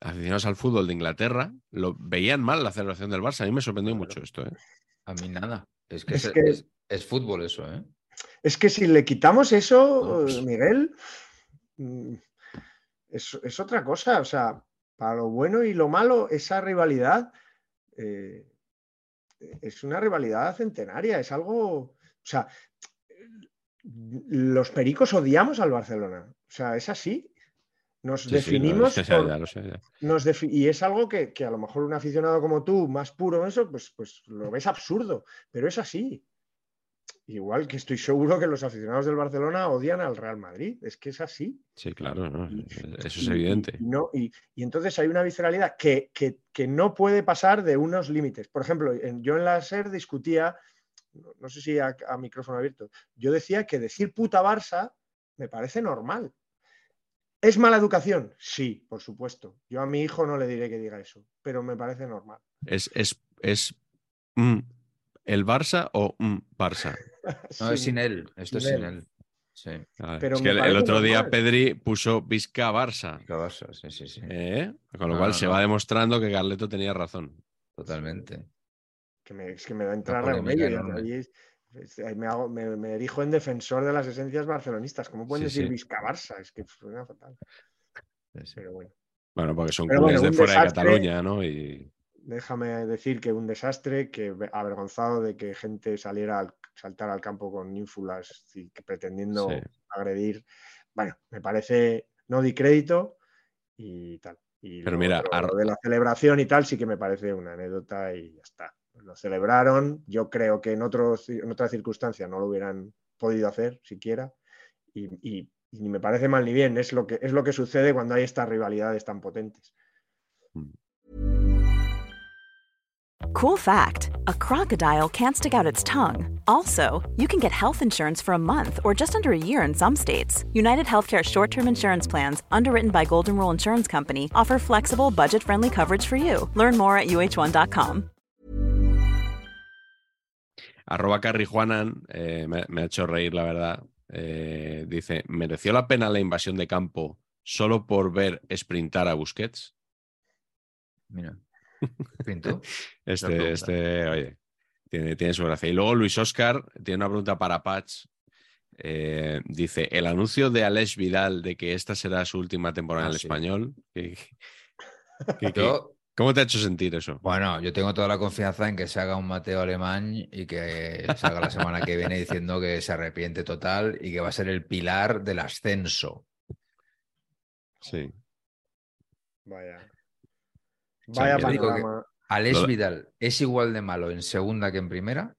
Aficionados al fútbol de Inglaterra, lo veían mal la celebración del Barça. A mí me sorprendió Claro. mucho esto, ¿eh? A mí nada. Es que Es es, que- es- es fútbol eso, ¿eh? Es que si le quitamos eso, Miguel, es, es otra cosa. O sea, para lo bueno y lo malo, esa rivalidad eh, es una rivalidad centenaria, es algo. O sea, los pericos odiamos al Barcelona. O sea, es así. Nos Sí, sí, lo- definimos ya, por- ya lo sé, ya. nos defi- y es algo que, que a lo mejor un aficionado como tú, más puro en eso, pues, pues lo ves absurdo, pero es así. Igual que estoy seguro que los aficionados del Barcelona odian al Real Madrid, es que es así. Sí, claro, eso es evidente. Y, no, y, y entonces hay una visceralidad que, que- que no puede pasar de unos límites. Por ejemplo, en- yo en la SER discutía, no, no sé si a, a micrófono abierto, yo decía que decir puta Barça me parece normal. ¿Es mala educación? Sí, por supuesto. Yo a mi hijo no le diré que diga eso, pero me parece normal. Es, es, es mm, el Barça o mm, Barça. No, es sin él. Esto es sin él. él. Sí. Vale. Pero es que el, otro día normal. Pedri puso Vizca Barça. La Barça, sí, sí, sí. ¿eh? Con lo No, cual no, se no. va demostrando que Carleto tenía razón. Totalmente. que me, es que me da entrar es- ahí me, hago- me- me erijo en defensor de las esencias barcelonistas. ¿Cómo pueden Sí, decir sí. Vizca Barça? Es que suena fatal. Sí, sí. Pero bueno, Bueno, porque son bueno, de un fuera de. Cataluña, ¿no? Y déjame decir que un desastre, que ve- avergonzado de que gente saliera al saltar al campo con ínfulas y que pretendiendo Sí. agredir. Bueno, me parece, no di crédito y tal. Y Pero lo mira, lo de la celebración y tal sí que me parece una anécdota y ya está. Lo celebraron, yo creo que en, otro, ci- en otra circunstancia no lo hubieran podido hacer siquiera y, y- y ni me parece mal ni bien, es lo, que, es lo que sucede cuando hay estas rivalidades tan potentes. Cool fact a crocodile can't stick out its tongue. Also, you can get health insurance for a month or just under a year in some states. United Healthcare short term insurance plans, underwritten by Golden Rule Insurance Company, offer flexible, budget friendly coverage for you. Learn more at uh1.com. arroba Carri Juanan eh, me, me ha hecho reír, la verdad. Eh, dice, ¿mereció la pena la invasión de campo solo por ver sprintar a Busquets? Mira. ¿Pinto? Este, este, oye, tiene, tiene su gracia. Y luego Luis Oscar tiene una pregunta para Patch. Eh, dice, el anuncio de Alex Vidal de que esta será su última temporada Ah, en el sí. español. ¿qué- qué- qué- Yo, ¿Cómo te ha hecho sentir eso? bueno, yo tengo toda la confianza en que se haga un Mateo alemán y que salga la semana que viene diciendo que se arrepiente total y que va a ser el pilar del ascenso. Sí. Vaya. Sea, Vaya que- panorama. Alex Vidal es igual de malo en segunda que en primera,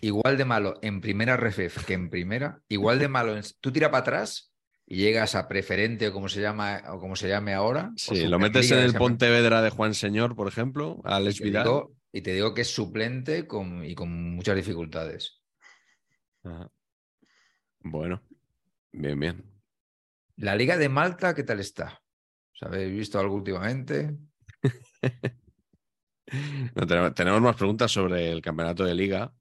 igual de malo en primera RFF que en primera, igual de malo en... Tú tira para atrás y llegas a preferente o como se llama o como se llame ahora. o Sí, lo metes en el Pontevedra de Juan Señor, por ejemplo, a y Alex te Vidal. digo- y te digo que es suplente con- y con muchas dificultades. Ajá. Bueno, bien, bien. La Liga de Malta, ¿qué tal está? ¿Os ¿Habéis visto algo últimamente? tenemos, más preguntas sobre el campeonato de liga.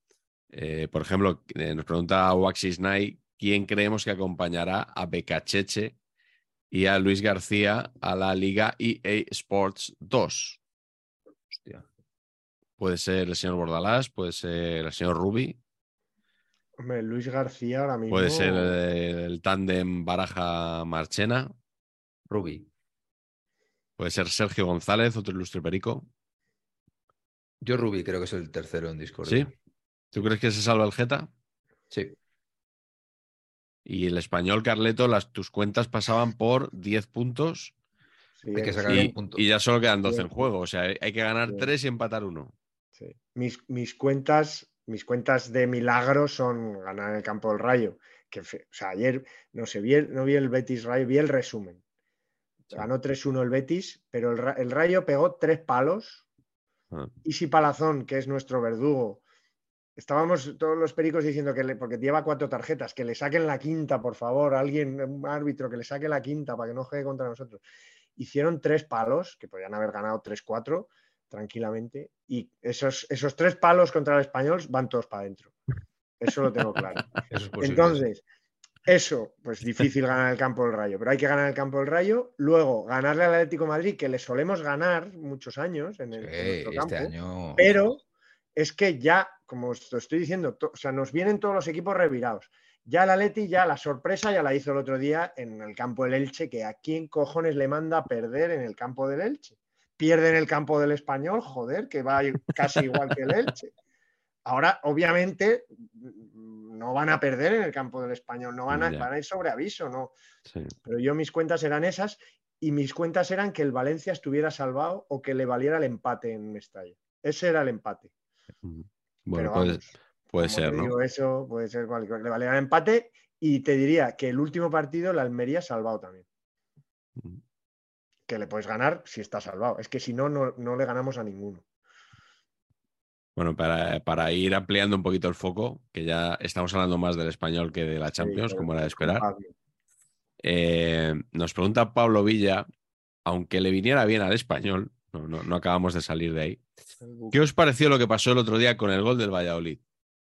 Eh, por ejemplo, eh, nos pregunta Waxis Night quién creemos que acompañará a Becacheche y a Luis García a la Liga EA Sports 2. Puede ser el señor Bordalás, puede ser el señor Rubi. Hombre, Luis García ahora mismo. Puede ser el, tándem Baraja Marchena. Rubi. Puede ser Sergio González, otro ilustre perico. Yo Rubi creo que es el tercero en Discord. ¿Sí? ¿Tú crees que se salva el Jeta? Sí. Y el español, Carleto, las, tus cuentas pasaban por 10 puntos. hay que sacar y, punto. y ya solo quedan 12 en juego. O sea, hay que ganar 3 y empatar uno. Mis, mis, cuentas, mis cuentas de milagro son ganar en el campo del rayo. Que, o sea, ayer, no sé, vi no vi el Betis Rayo, vi el resumen. Ganó 3-1 el Betis, pero el, el, Rayo pegó tres palos. Ah. Y si Palazón, que es nuestro verdugo, estábamos todos los pericos diciendo que, le, porque lleva cuatro tarjetas, que le saquen la quinta, por favor, alguien, un árbitro, que le saque la quinta para que no juegue contra nosotros. Hicieron tres palos, que podían haber ganado 3-4 tranquilamente, y esos, esos tres palos contra el español van todos para adentro. Eso lo tengo claro. Entonces, eso, pues difícil ganar el campo del Rayo, pero hay que ganar el campo del Rayo. Luego, ganarle al Atlético Madrid, que le solemos ganar muchos años en el este campo, año... pero es que ya, como os estoy diciendo, o sea, nos vienen todos los equipos revirados. Ya el Atleti, ya la sorpresa ya la hizo el otro día en el campo del Elche, que a quién cojones le manda a perder en el campo del Elche. Pierde en el campo del Español, joder, que va casi igual que el Elche. Ahora, obviamente, no van a perder en el campo del Español, no van a, van a ir sobre aviso, ¿no? Pero yo mis cuentas eran esas y mis cuentas eran que el Valencia estuviera salvado o que le valiera el empate en Mestalla. Ese era el empate. Bueno, puede, ser, ¿no? eso puede ser cualquier. Le valiera el empate y te diría que el último partido la Almería salvado también. Que le puedes ganar si está salvado. Es que si no, no, le ganamos a ninguno. Bueno, para, ir ampliando un poquito el foco, que ya estamos hablando más del español que de la Champions, como era de esperar. Eh, nos pregunta Pablo Villa, aunque le viniera bien al español, no, no, acabamos de salir de ahí. ¿Qué os pareció lo que pasó el otro día con el gol del Valladolid?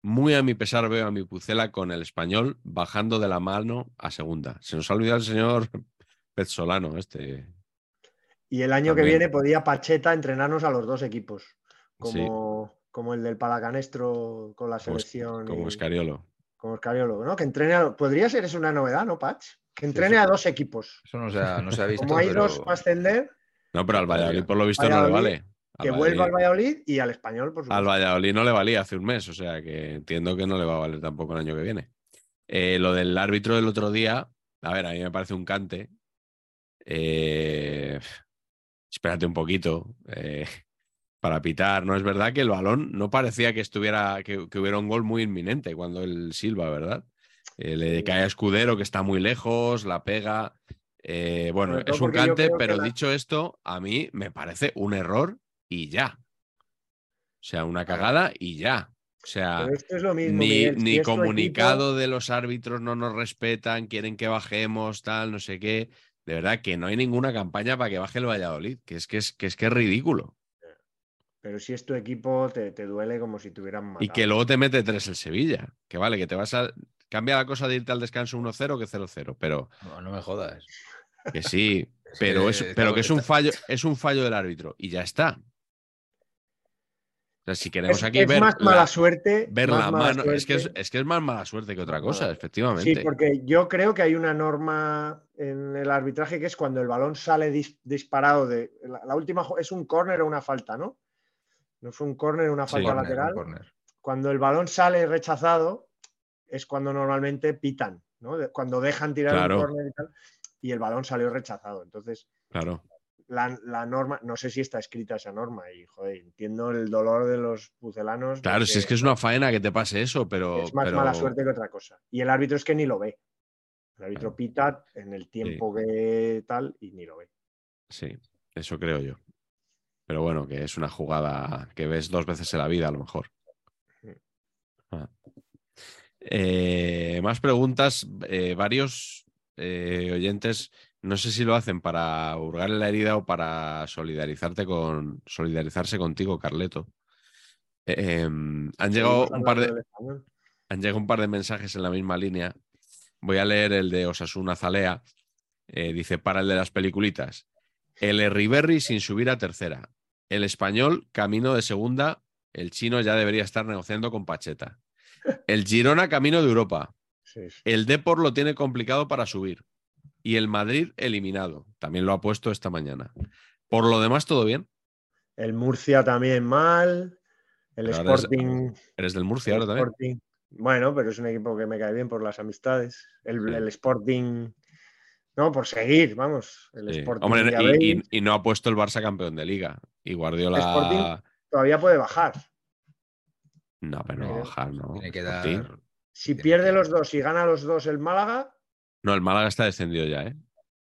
Muy a mi pesar veo a mi Pucela con el español bajando de la mano a segunda. Se nos ha olvidado el señor Petzolano, este. Y el año que viene podía Pacheta entrenarnos a los dos equipos, como, como el del Palacanestro con la selección. Como, Escariolo. Como Escariolo, ¿no? Que entrene podría ser, es una novedad, ¿no, Pach? Que entrene a dos equipos. Eso no se ha, no se ha visto. Como hay dos para ascender, no, pero al Valladolid por lo visto no le vale. que vuelva al Valladolid y al español, por supuesto. Al Valladolid no le valía hace un mes, o sea que entiendo que no le va a valer tampoco el año que viene. Eh, lo del árbitro del otro día, a ver, a mí me parece un cante. Eh, espérate un poquito eh, para pitar. No es verdad que el balón no parecía que estuviera, que, hubiera un gol muy inminente cuando el Silva, ¿verdad? le cae a Escudero que está muy lejos, la pega. Eh, bueno, es un cante, pero dicho esto, a mí me parece un error y ya. O sea, una cagada y ya. O sea, ni, comunicado de los árbitros no nos respetan, quieren que bajemos, tal, no sé qué. De verdad que no hay ninguna campaña para que baje el Valladolid, que es que es, que es, que es ridículo. Pero si es tu equipo, te, duele como si tuvieran matado. Y que luego te mete tres el Sevilla. Que vale, que te vas a. Cambia la cosa de irte al descanso 1-0 que 0-0, pero. No, no me jodas. Que sí, pero, es, pero que es un fallo, es un fallo del árbitro y ya está. O sea, si queremos aquí ver. más mala suerte. Ver la mano. Es, que es, que es, más mala suerte que otra cosa, efectivamente. Sí, porque yo creo que hay una norma en el arbitraje que es cuando el balón sale disparado de. La, última es un córner o una falta, ¿no? No fue un córner una falta lateral. Cuando el balón sale rechazado, es cuando normalmente pitan, ¿no? Cuando dejan tirar un córner y tal y el balón salió rechazado. Entonces, claro. La, norma, no sé si está escrita esa norma y, joder, entiendo el dolor de los pucelanos. Claro, si es que es una faena que te pase eso, pero... Es más mala suerte que otra cosa. Y el árbitro es que ni lo ve. El árbitro pita en el tiempo que tal y ni lo ve. Sí, eso creo yo. Pero bueno, que es una jugada que ves dos veces en la vida a lo mejor. Ah. Eh, más preguntas. Eh, varios eh, oyentes No sé si lo hacen para hurgar en la herida o para solidarizarte con, solidarizarse contigo, Carleto. Em, han, llegado un par de, han llegado un par de mensajes en la misma línea. Voy a leer el de Osasuna Zalea. Eh, dice, para el de las peliculitas. El Riverri sin subir a tercera. El español camino de segunda. El chino ya debería estar negociando con Pacheta. El Girona camino de Europa. El Depor lo tiene complicado para subir. Y el Madrid eliminado. También lo ha puesto esta mañana. Por lo demás, todo bien. El Murcia también mal. El Sporting. Eres, del Murcia ahora también. Bueno, pero es un equipo que me cae bien por las amistades. El, Sporting. No, por seguir, vamos. El Sporting. Hombre, y, no ha puesto el Barça campeón de liga. Y Guardiola. El Sporting todavía puede bajar. No, pero no bajar, ¿no? Tiene que dar. Si pierde los dos y gana los dos el Málaga. No, el Málaga está descendido ya, ¿eh?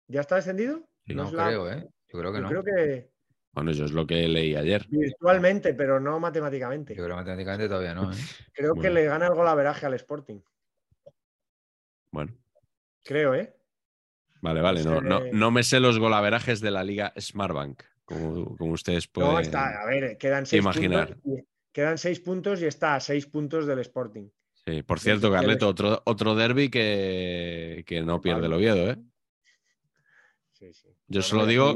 ¿Ya está descendido? No, creo, ¿eh? Yo creo que no. Creo que. Bueno, eso es lo que leí ayer. Virtualmente, pero no matemáticamente. Yo creo que matemáticamente todavía no. ¿eh? Creo que le gana el golaveraje al Sporting. Bueno. Creo, ¿eh? Vale, vale. No, no, me sé los golaverajes de la liga Smartbank, como, como ustedes pueden no, está, a ver, quedan seis imaginar. Puntos, quedan seis puntos y está a seis puntos del Sporting. Sí, por cierto, Carleto, otro, otro derby que, que no pierde el Oviedo, ¿eh? Sí, sí. Yo solo digo,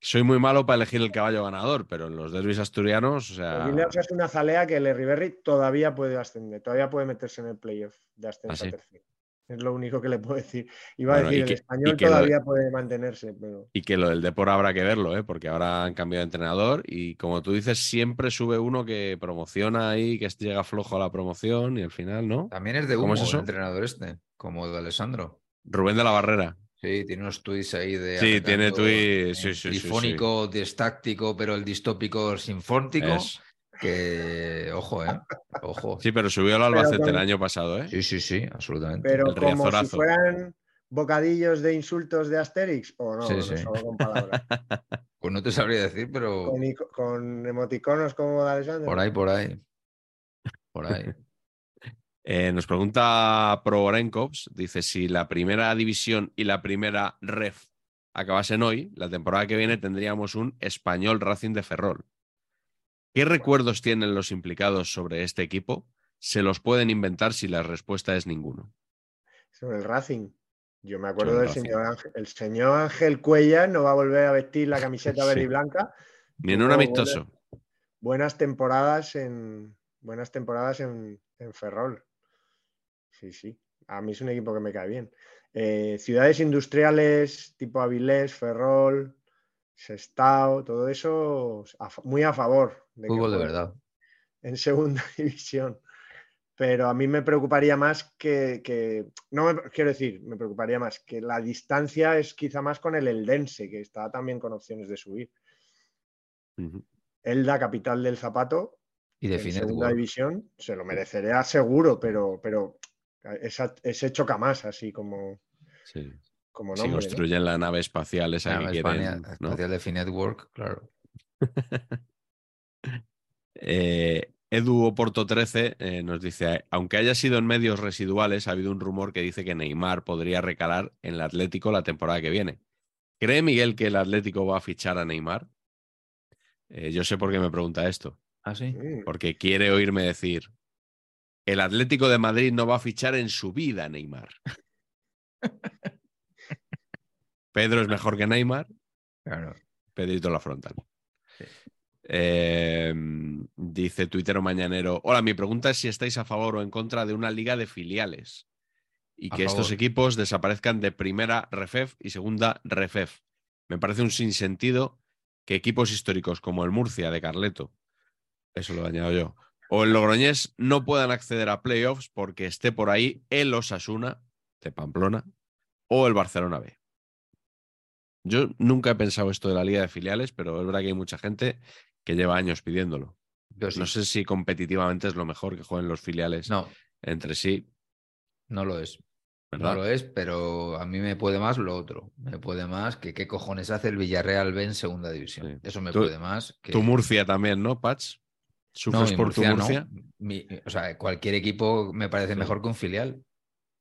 soy muy malo para elegir el caballo ganador, pero en los derbis asturianos, o sea. es una zalea que el Riverri todavía puede ascender, todavía puede meterse en el playoff de ascenso ¿Ah, a tercero. Es lo único que le puedo decir. Iba a decir, el español todavía puede mantenerse. Pero... Y que lo del Depor habrá que verlo, ¿eh? porque ahora han cambiado de entrenador y como tú dices, siempre sube uno que promociona ahí, que llega flojo a la promoción y al final, ¿no? También es de humo ¿Cómo es eso? el entrenador este, como el de Alessandro. Rubén de la Barrera. Sí, tiene unos tweets ahí de. Sí, tiene tweets. Sí, sí, difónico, distáctico, pero el distópico sinfóntico. Que, ojo, ¿eh? Ojo. Sí, pero subió al Albacete el año pasado, ¿eh? Sí, sí, sí, absolutamente. Pero como si fueran bocadillos de insultos de Asterix, o no, sí, sí. con palabras. Pues no te sabría decir, pero. Con, emoticonos como de Alessandro. Por ahí, por ahí. Por ahí. Eh, nos pregunta Provorenkovs, dice, si la primera división y la primera ref acabasen hoy, la temporada que viene tendríamos un español Racing de Ferrol. ¿Qué recuerdos tienen los implicados sobre este equipo? Se los pueden inventar si la respuesta es ninguno. Sobre el Racing. Yo me acuerdo del señor Ángel. El señor Ángel Cuellar no va a volver a vestir la camiseta verde y blanca. Ni en un amistoso. Buenas, temporadas en buenas temporadas en, Ferrol. Sí, sí. A mí es un equipo que me cae bien. Eh, ciudades industriales tipo Avilés, Ferrol, Sestao, todo eso muy a favor. De Fútbol de verdad. En segunda división. Pero a mí me preocuparía más que, no me, quiero decir, me preocuparía más que la distancia es quizá más con el Eldense, que está también con opciones de subir. Elda, capital del zapato, y de en segunda división, se lo merecería seguro, pero, pero ese choca más, así como. Sí si construyen la nave espacial esa que quieren. Espacial de Finetwork, claro. eh, Edu Oporto 13 eh, nos dice: Aunque haya sido en medios residuales, ha habido un rumor que dice que Neymar podría recalar en el Atlético la temporada que viene. ¿Cree Miguel que el Atlético va a fichar a Neymar? Eh, yo sé por qué me pregunta esto. ¿Ah, sí? Porque quiere oírme decir: el Atlético de Madrid no va a fichar en su vida a Neymar. Pedro es mejor que Neymar. Claro. Pedrito la frontal. Em, dice Twitter Mañanero. Hola, mi pregunta es si estáis a favor o en contra de una liga de filiales y que estos equipos desaparezcan de primera Refef y segunda Refef. Me parece un sinsentido que equipos históricos como el Murcia de Carleto, eso lo he añadido yo, o el Logroñés no puedan acceder a playoffs porque esté por ahí el Osasuna de Pamplona o el Barcelona B. Yo nunca he pensado esto de la liga de filiales, pero es verdad que hay mucha gente que lleva años pidiéndolo. No sé si competitivamente es lo mejor que jueguen los filiales no. entre sí. No lo es. No lo es, pero a mí me puede más lo otro. Me puede más que qué cojones hace el Villarreal B en segunda división. Eso me puede más. Que... Tu Murcia también, ¿no, Patch? ¿Sufres por tu Murcia? o sea, cualquier equipo me parece mejor que un filial.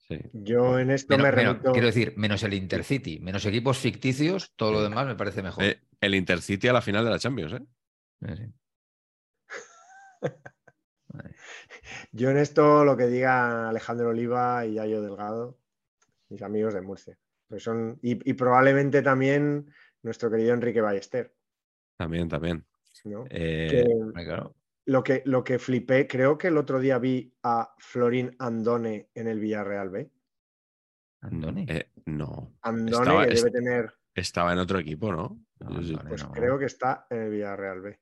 Sí. Yo en esto Menos- me menos- remito. quiero decir, menos el Intercity, menos equipos ficticios, todo lo demás me parece mejor. Eh, el Intercity a la final de la Champions, ¿eh? Yo en esto lo que diga Alejandro Oliva y Yayo Delgado, mis amigos de Murcia. Pues son, y, y probablemente también nuestro querido Enrique Ballester. También, también. ¿no? Eh, Que Hombre, claro. lo, que, lo que flipé, creo que el otro día vi a Florín Andone en el Villarreal B. Andoni. eh, no, Andone Estaba- que debe tener, estaba en otro equipo, ¿no? No, pues no. creo que está en el Villarreal B.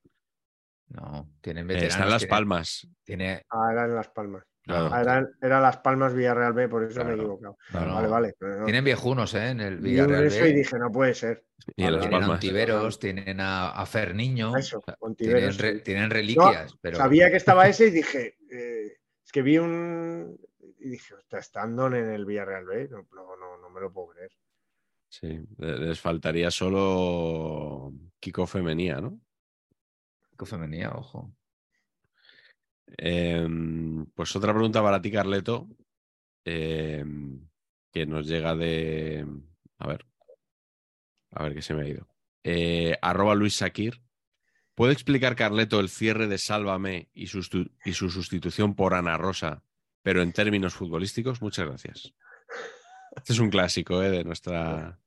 No, tienen veteranos. está en Las tiene- Palmas. Tiene, Ah, era en Las Palmas. Claro. Ah, era, era Las Palmas Villarreal B, por eso me he equivocado. Vale, vale. no. Tienen viejunos, ¿eh? En el Vi Villarreal eso B. y dije, no puede ser. Y en Las Tienen a Palmas. Ontiveros, tienen a, a Fer Niño. Eso, tienen, re- sí. tienen No, reliquias, pero Sabía que estaba ese y dije, eh, es que vi un. Y dije, "Ostras, está Andone en el Villarreal B. No, no, no, no me lo puedo creer. Sí, le- les faltaría solo Kiko Femenía, ¿no? Qué femenía, ojo. Em, pues otra pregunta para ti, Carleto, em, que nos llega de... A ver, a ver qué se me ha ido. Eh, arroba Luis Sakir. ¿Puede explicar, Carleto, el cierre de Sálvame y y su sustitución por Ana Rosa, pero en términos futbolísticos? Muchas gracias. Este es un clásico ¿eh? de nuestra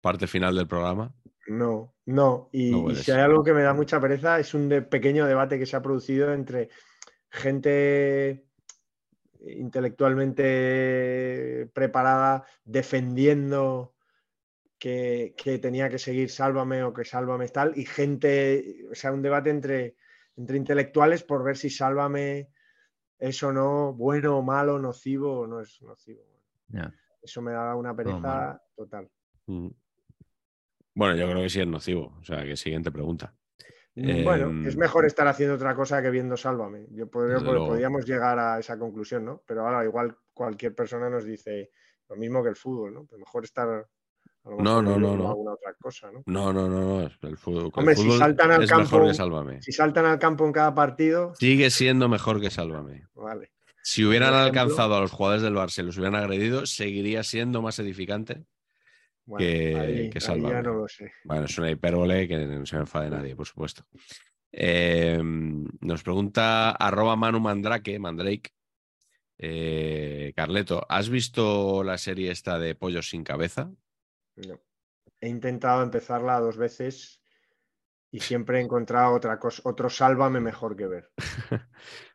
Parte final del programa. No, no. Y, No y puedes. si hay algo que me da mucha pereza, es un de- pequeño debate que se ha producido entre gente intelectualmente preparada defendiendo que, que tenía que seguir Sálvame o que Sálvame tal, y gente, o sea, un debate entre, entre intelectuales por ver si Sálvame es o no bueno o malo, nocivo o no es nocivo. Eso me da una pereza total. Mm. Bueno, yo creo que sí es nocivo. O sea, que siguiente pregunta. Mm, Bueno, Em, es mejor estar haciendo otra cosa que viendo Sálvame. Yo podría- Desde luego. podríamos llegar a esa conclusión, ¿no? Pero ahora igual cualquier persona nos dice lo mismo que el fútbol, ¿no? Pues mejor estar a lo No, mejor no, no, no. alguna otra cosa, ¿no? No, no, no, no. El fútbol, el si saltan al es mejor campo- que Sálvame. Si saltan al campo en cada partido, Sigue siendo mejor que Sálvame. vale. Si hubieran ejemplo- alcanzado a los jugadores del Barça y los hubieran agredido, seguiría siendo más edificante. Bueno, Que- ahí- ya no lo sé. Bueno, es una hipérbole que no se me enfade nadie, por supuesto. Eh, nos pregunta arroba Manu Mandrake, Mandrake. eh, Carleto, ¿has visto la serie esta de Pollos sin cabeza? No. He intentado empezarla dos veces y siempre he encontrado otra cosa, otro Sálvame mejor que ver.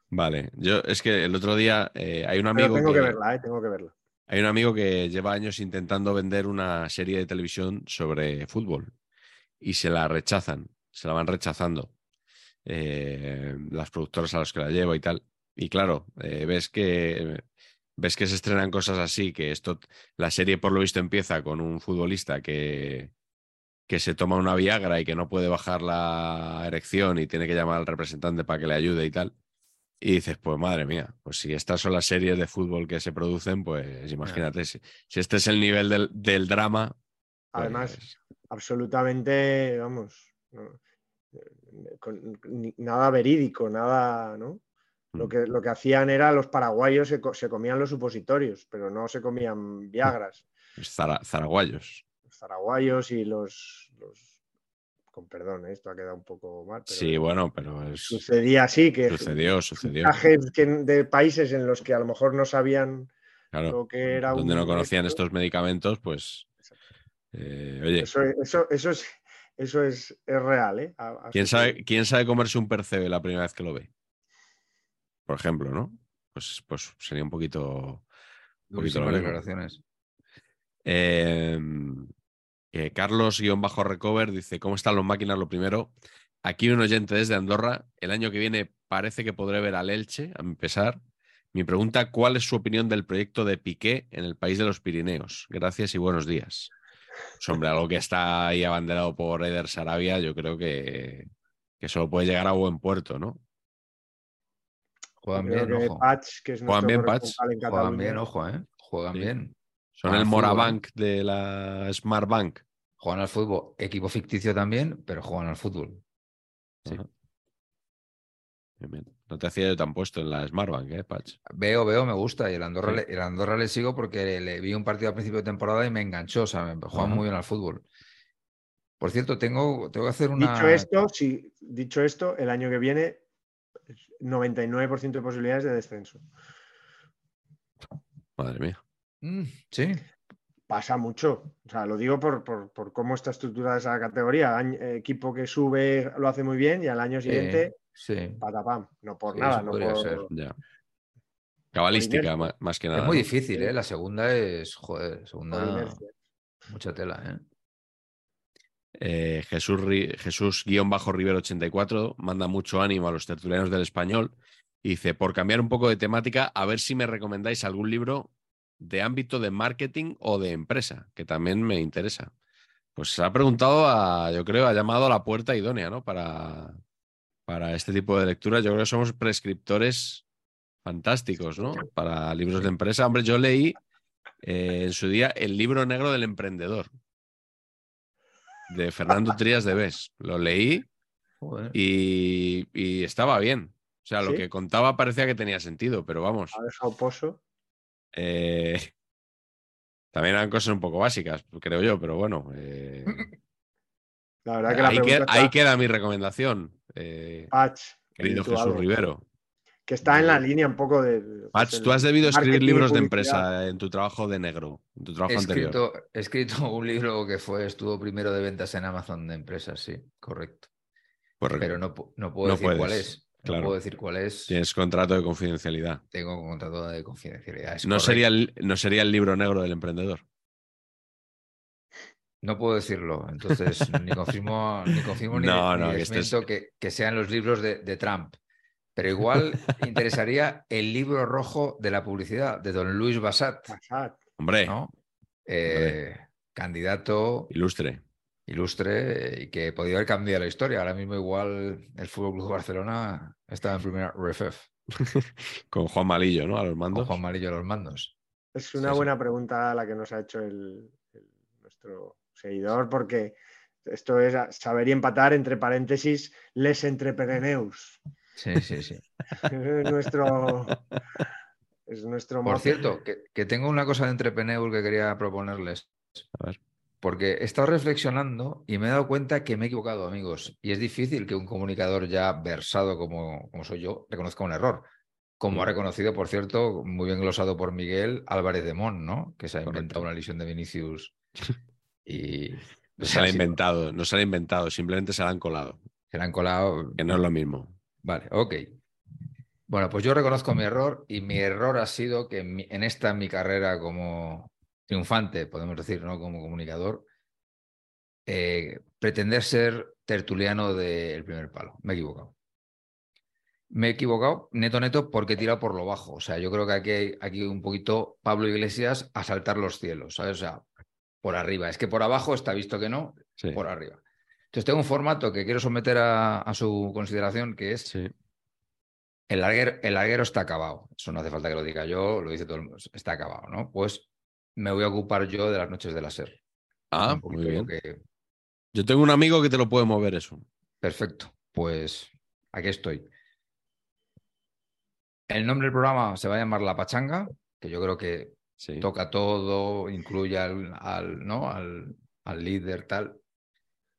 Vale, yo es que el otro día eh, hay un Pero amigo tengo que que- verla, ¿eh? Tengo que verla. Hay un amigo que lleva años intentando vender una serie de televisión sobre fútbol y se la rechazan, se la van rechazando eh, las productoras a las que la lleva y tal. Y claro, eh, ves que ves que se estrenan cosas así, que esto, la serie por lo visto empieza con un futbolista que, que se toma una Viagra y que no puede bajar la erección y tiene que llamar al representante para que le ayude y tal. Y dices, pues madre mía, pues si estas son las series de fútbol que se producen, pues imagínate, si, si este es el nivel del, del drama. Además, pues, absolutamente, vamos, no, eh, con- ni- nada verídico, nada, ¿no? Lo Mm. que, lo que hacían era los paraguayos se, co- se comían los supositorios, pero no se comían viagras. pues, zara- zaraguayos. Los paraguayos y los, los- con perdón, ¿eh? esto ha quedado un poco mal, pero Sí, bueno, pero es- sucedía así, que sucedió, sucedió. que- de países en los que a lo mejor no sabían Claro, lo que era donde un no conocían estos medicamentos, pues, eh, oye, Eso, eso, eso es, eso es, es real, ¿eh? ¿quién sabe, ¿quién sabe comerse un percebe la primera vez que lo ve? Por ejemplo, ¿no? Pues, pues sería un poquito... un poquito lo mismo. declaraciones. Eh, eh, Carlos-Recover dice: ¿Cómo están los máquinas? Lo primero, aquí un oyente desde Andorra. El año que viene parece que podré ver al Elche, a mi pesar. Mi pregunta: ¿cuál es su opinión del proyecto de Piqué en el país de los Pirineos? Gracias y buenos días. Pues, hombre, algo que está ahí abanderado por Eder Sarabia, yo creo que, que solo puede llegar a buen puerto, ¿no? Juegan bien, ojo. Patch, que es Juegan bien, Patch. en Juegan bien, ojo, ¿eh? Juegan Sí. bien. Son Juegan el fútbol, ¿eh? Morabank de la Smart Bank. Juegan al fútbol. Equipo ficticio también, pero juegan al fútbol. Sí. Ajá. Bien, bien. No te hacía yo tan puesto en la Smartbank, ¿eh, Patch? Veo, veo, me gusta. Y el Andorra, Sí. le, el Andorra le sigo porque le, vi un partido al principio de temporada y me enganchó. O sea, me juega Ajá. muy bien al fútbol. Por cierto, tengo, tengo que hacer una. Dicho esto, sí, dicho esto, el año que viene, 99% de posibilidades de descenso. Madre mía. Mm, sí, Pasa mucho. O sea, lo digo por, por- por cómo está estructurada esa categoría. Equipo que sube lo hace muy bien y al año siguiente, sí. patapam. No por Sí, nada, no podría por. ser. Ya. Cabalística, más que nada. Es muy difícil, ¿eh? La segunda es, joder, segunda, mucha tela, ¿eh? Eh, Jesús, Jesús guion bajo Rivero 84 manda mucho ánimo a los tertulianos del español y dice, por cambiar un poco de temática, a ver si me recomendáis algún libro de ámbito de marketing o de empresa, que también me interesa. Pues se ha preguntado, a, yo creo, ha llamado a la puerta idónea, ¿no? Para, para este tipo de lecturas. Yo creo que somos prescriptores fantásticos, ¿no? Para libros de empresa. Hombre, yo leí eh, en su día el libro negro del emprendedor de Fernando Trías de Bes. Lo leí Joder. y, y estaba bien. O sea, lo que contaba parecía que tenía sentido, pero vamos. Pozo. Eh, también eran cosas un poco básicas, creo yo, pero bueno. eh, La verdad que la ahí, queda mi recomendación, eh, Patch, querido Jesús algo. Rivero. Que está en la línea un poco de. pues, Patch, tú has debido escribir libros de empresa en tu trabajo de negro, en tu He trabajo anterior. escrito, he escrito un libro que fue, estuvo primero de ventas en Amazon de empresas, sí, correcto. Correcto. Pero no, no puedo No decir cuál puedes, es. No puedo decir cuál es. Tienes contrato de confidencialidad. Tengo un contrato de confidencialidad. es No correcto. sería, el, no sería el libro negro del emprendedor. No puedo decirlo, entonces ni confirmo ni, confirmo ni, No, ni no, que estés- desmiento que, que sean los libros de, de Trump. Pero igual interesaría el libro rojo de la publicidad de don Luis Bassat, Passat. Hombre, ¿no? Eh, candidato ilustre. Ilustre y que podría haber cambiado la historia. Ahora mismo igual el Fútbol Club Barcelona está en primera RFF Con Juan Malillo, ¿no? A los con mandos. Juan Marillo a los mandos. Es una Sí, sí. buena pregunta la que nos ha hecho el, el- nuestro seguidor, porque esto es saber y empatar entre paréntesis les entrepreneurs. Sí, sí, sí. es nuestro. Es nuestro Por mote. cierto, que, que tengo una cosa de entrepreneur que quería proponerles. A ver. Porque he estado reflexionando y me he dado cuenta que me he equivocado, amigos. Y es difícil que un comunicador ya versado como, como soy yo reconozca un error. Como ha Mm. reconocido, por cierto, muy bien glosado por Miguel Álvarez de Mon, ¿no? Que se ha Correcto. inventado una lesión de Vinicius. Y No se la ha sí, inventado, no se la ha inventado, simplemente se la han colado. se la han colado. Que no es lo mismo. Vale, ok. Bueno, pues yo reconozco mi error y mi error ha sido que en, mi- en esta mi carrera como triunfante, podemos decir, ¿no? Como comunicador, eh, pretender ser tertuliano del primer palo. Me he equivocado. Me he equivocado neto neto porque he tirado por lo bajo. O sea, yo creo que aquí hay aquí un poquito Pablo Iglesias a saltar los cielos, ¿sabes? O sea, por arriba. Es que por abajo está visto que no, Sí, por arriba. Entonces tengo un formato que quiero someter a, a su consideración, que es sí. el larguero, el larguero está acabado. Eso no hace falta que lo diga yo, lo dice todo el mundo. Está acabado, ¿no? Pues me voy a ocupar yo de las noches de la SER. Ah, muy bien. que- Yo tengo un amigo que te lo puede mover eso. Perfecto. Pues aquí estoy. El nombre del programa se va a llamar La Pachanga, que yo creo que Sí. toca todo, incluye al, al, ¿no? al, al líder, tal.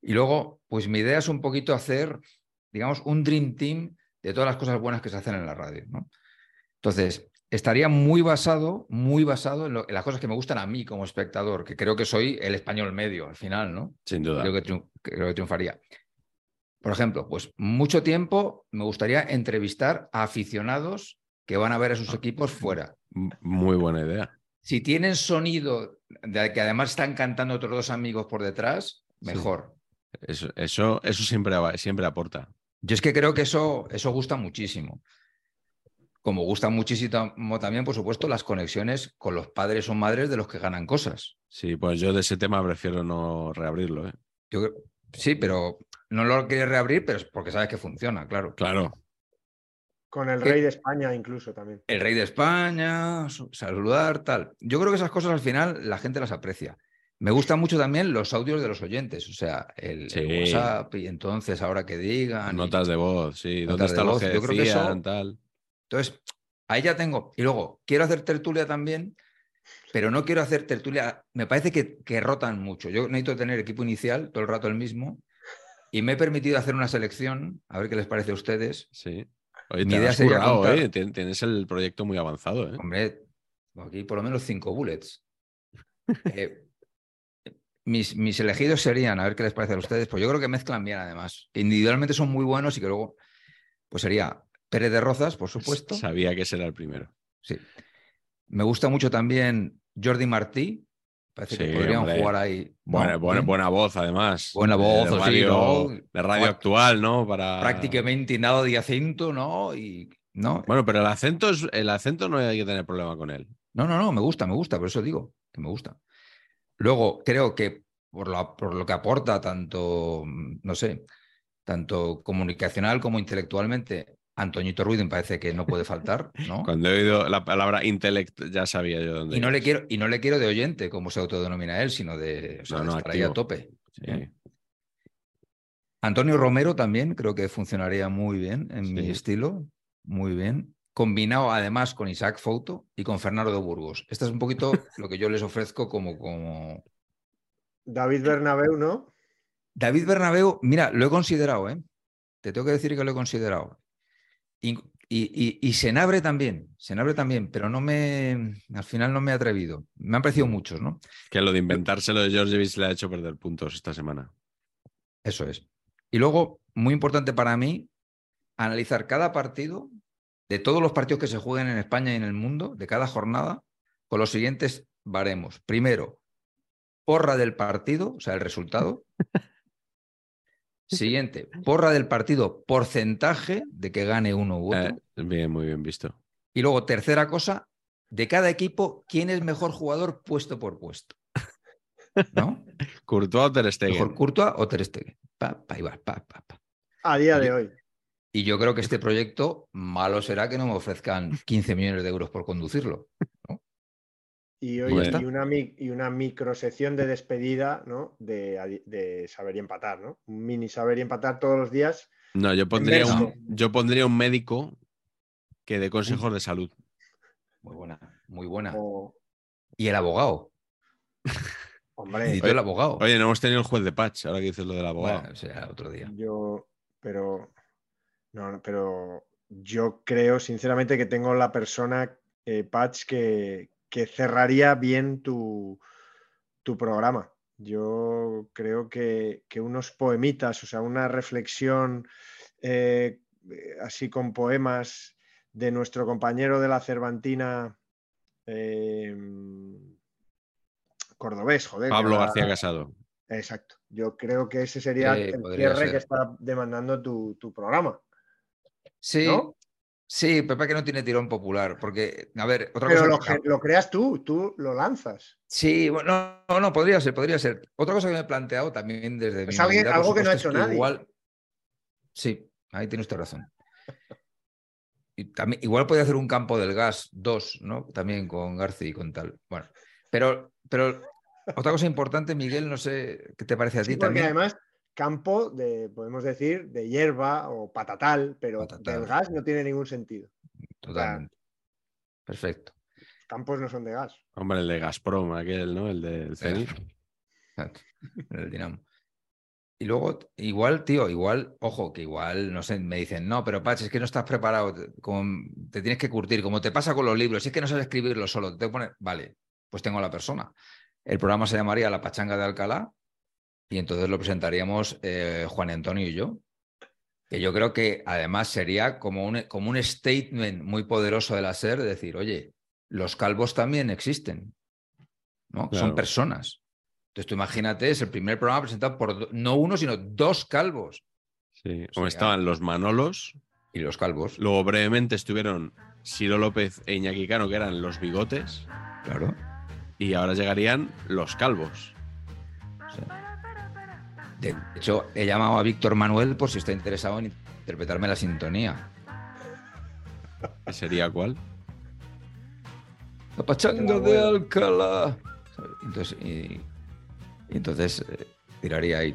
Y luego, pues mi idea es un poquito hacer, digamos, un dream team de todas las cosas buenas que se hacen en la radio, ¿no? Entonces, estaría muy basado, muy basado en, lo- en las cosas que me gustan a mí como espectador, que creo que soy el español medio al final, ¿no? Sin duda. Creo que, triun- creo que triunfaría. Por ejemplo, pues mucho tiempo me gustaría entrevistar a aficionados que van a ver a sus equipos fuera. Muy buena idea. Si tienen sonido de que además están cantando otros dos amigos por detrás, Sí. mejor. Eso, eso, eso siempre, siempre aporta. Yo es que creo que eso, eso gusta muchísimo. Como gusta muchísimo también, por supuesto, las conexiones con los padres o madres de los que ganan cosas. Sí, pues yo de ese tema prefiero no reabrirlo. ¿eh? Yo sí, pero no lo quieres reabrir, pero es porque sabes que funciona, claro. Claro. Con el rey de España incluso también. el rey de España, saludar, tal. Yo creo que esas cosas al final la gente las aprecia. Me gustan mucho también los audios de los oyentes, o sea, el. WhatsApp y entonces ahora que digan. y- Notas de voz, sí. ¿Dónde Notas de está lo voz, que yo creo que eso- tal? Entonces, ahí ya tengo. Y luego, quiero hacer tertulia también, pero no quiero hacer tertulia. Me parece que, que rotan mucho. Yo necesito tener equipo inicial todo el rato el mismo. Y me he permitido hacer una selección, a ver qué les parece a ustedes. Sí. Oye, Mi te idea has sería currado, contar- ¿eh? Tien- Tienes el proyecto muy avanzado, ¿eh? Hombre, aquí por lo menos cinco bullets. Eh, mis, mis elegidos serían, a ver qué les parece a ustedes, pues yo creo que mezclan bien además. Individualmente son muy buenos y que luego, pues sería Pérez de Rozas, por supuesto. Sabía que ese era el primero. Sí. Me gusta mucho también Jordi Martí. Parece que podrían hombre. jugar ahí. Buena, ¿no? buena, voz, además. Buena voz, de, sí, radio, ¿no? de radio Bueno, actual, ¿no? Para... Prácticamente nada de acento, ¿no? Y no, Bueno, pero el acento, es, el acento no hay que tener problema con él. no, no, no, me gusta, me gusta, por eso digo que me gusta. Luego, creo que por lo, por lo que aporta tanto, no sé, tanto comunicacional como intelectualmente, Antoñito Ruiz me parece que no puede faltar, ¿no? Cuando he oído la palabra intellect, ya sabía yo dónde. Y no le quiero, y no le quiero de oyente, como se autodenomina él, sino de, o sea, No, de no, estar ahí a tope. Sí. ¿eh? Antonio Romero también creo que funcionaría muy bien en mi estilo, muy bien. Combinado además con Isaac Fouto y con Fernando de Burgos. Esto es un poquito lo que yo les ofrezco como, como... David Bernabeu, ¿no? David Bernabeu, mira, lo he considerado, ¿eh? Te tengo que decir que lo he considerado. Y, y, y, Senabre también, Senabre también, pero no me, al final no me he atrevido. Me han parecido muchos, ¿no? Que lo de inventárselo de Georgievich le ha hecho perder puntos esta semana. Eso es. Y luego, muy importante para mí, analizar cada partido, de todos los partidos que se jueguen en España y en el mundo, de cada jornada, con los siguientes baremos. Primero, porra del partido, o sea, el resultado. Siguiente, porra del partido, porcentaje de que gane uno u otro. Eh, bien, muy bien visto. Y luego, tercera cosa, de cada equipo, quién es mejor jugador puesto por puesto. ¿No? Courtois o Ter Stegen. Mejor Courtois o Ter Stegen. Pa, pa, ahí va, pa, pa, pa. A día de hoy. Y yo creo que este proyecto, malo será que no me ofrezcan 15 millones de euros por conducirlo. Y, está. y, una, y una microsección de despedida, ¿no? De, saber y empatar, ¿no? Un mini saber y empatar todos los días. No, yo pondría, un, yo pondría un médico que dé consejos de salud. Muy buena, muy buena. O, Y el abogado. hombre, Necesito el abogado. Oye, no hemos tenido el juez de patch, ahora que dices lo del abogado. Bueno, será otro día. yo, pero, no, no, pero yo creo sinceramente que tengo la persona, eh, Patch, que, que cerraría bien tu, tu programa. Yo creo que, que unos poemitas, o sea, una reflexión eh, eh, así con poemas de nuestro compañero de la Cervantina eh, cordobés, joder. Pablo García Casado. Exacto. Yo creo que ese sería Sí, el cierre ser. que está demandando tu, tu programa. Sí, ¿no? Sí, Pepa que no tiene tirón popular. Porque, a ver, otra Pero cosa. lo, ge- lo creas tú, tú lo lanzas. Sí, bueno, no, no, podría ser, podría ser. Otra cosa que me he planteado también desde mi Es alguien- algo que no ha hecho nadie. Igual, sí, ahí tiene usted razón. Y también, igual podría hacer un campo del gas 2, ¿no? También con García y con tal. Bueno, pero, pero otra cosa importante, Miguel, no sé qué te parece a ti Sí, porque también. además, campo de, podemos decir, de hierba o patatal, pero Patatal. del gas no tiene ningún sentido. Totalmente. Perfecto. Campos no son de gas. Hombre, el de Gazprom, aquel, ¿no? El del Zenit. Exacto, el Dinamo. Y luego, igual, tío, igual, ojo, que igual, no sé, me dicen, no, pero Pach, es que no estás preparado, te, como- te tienes que curtir, como te pasa con los libros, si es que no sabes escribirlo solo, te tengo que poner, vale, pues tengo a la persona. El programa se llamaría La Pachanga de Alcalá y entonces lo presentaríamos eh, Juan Antonio y yo. Que yo creo que además sería como un, como un statement muy poderoso de la SER, de decir, oye, los calvos también existen, ¿no? Claro. Son personas. Entonces tú imagínate, es el primer programa presentado por no uno, sino dos calvos. Sí. O Como sea, estaban los Manolos, Y los calvos, luego brevemente estuvieron Ciro López e Iñaki Cano, que eran los bigotes, claro. y ahora llegarían los calvos. sí. De hecho, he llamado a Víctor Manuel por si está interesado en interpretarme la sintonía. ¿Qué sería cuál? La pachanga de Alcalá. Entonces, y, Y entonces eh, tiraría ahí.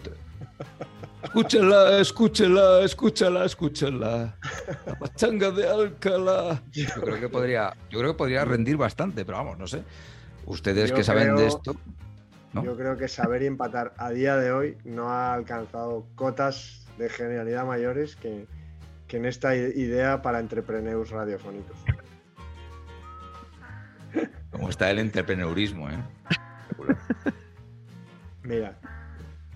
Escúchala, escúchala, escúchala, escúchala. La pachanga de Alcalá. Yo creo que podría, yo creo que podría rendir bastante, pero vamos, no sé. Ustedes Yo que saben de esto. ¿No? Yo creo que saber y empatar a día de hoy no ha alcanzado cotas de genialidad mayores que, que en esta idea para entrepreneurs radiofónicos. Como está el entrepreneurismo, ¿eh? Mira,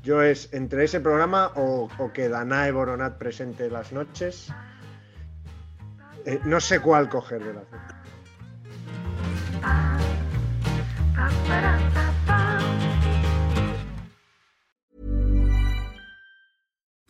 yo es entre ese programa o, o que Danae Boronat presente las noches. eh, no sé cuál coger de las dos.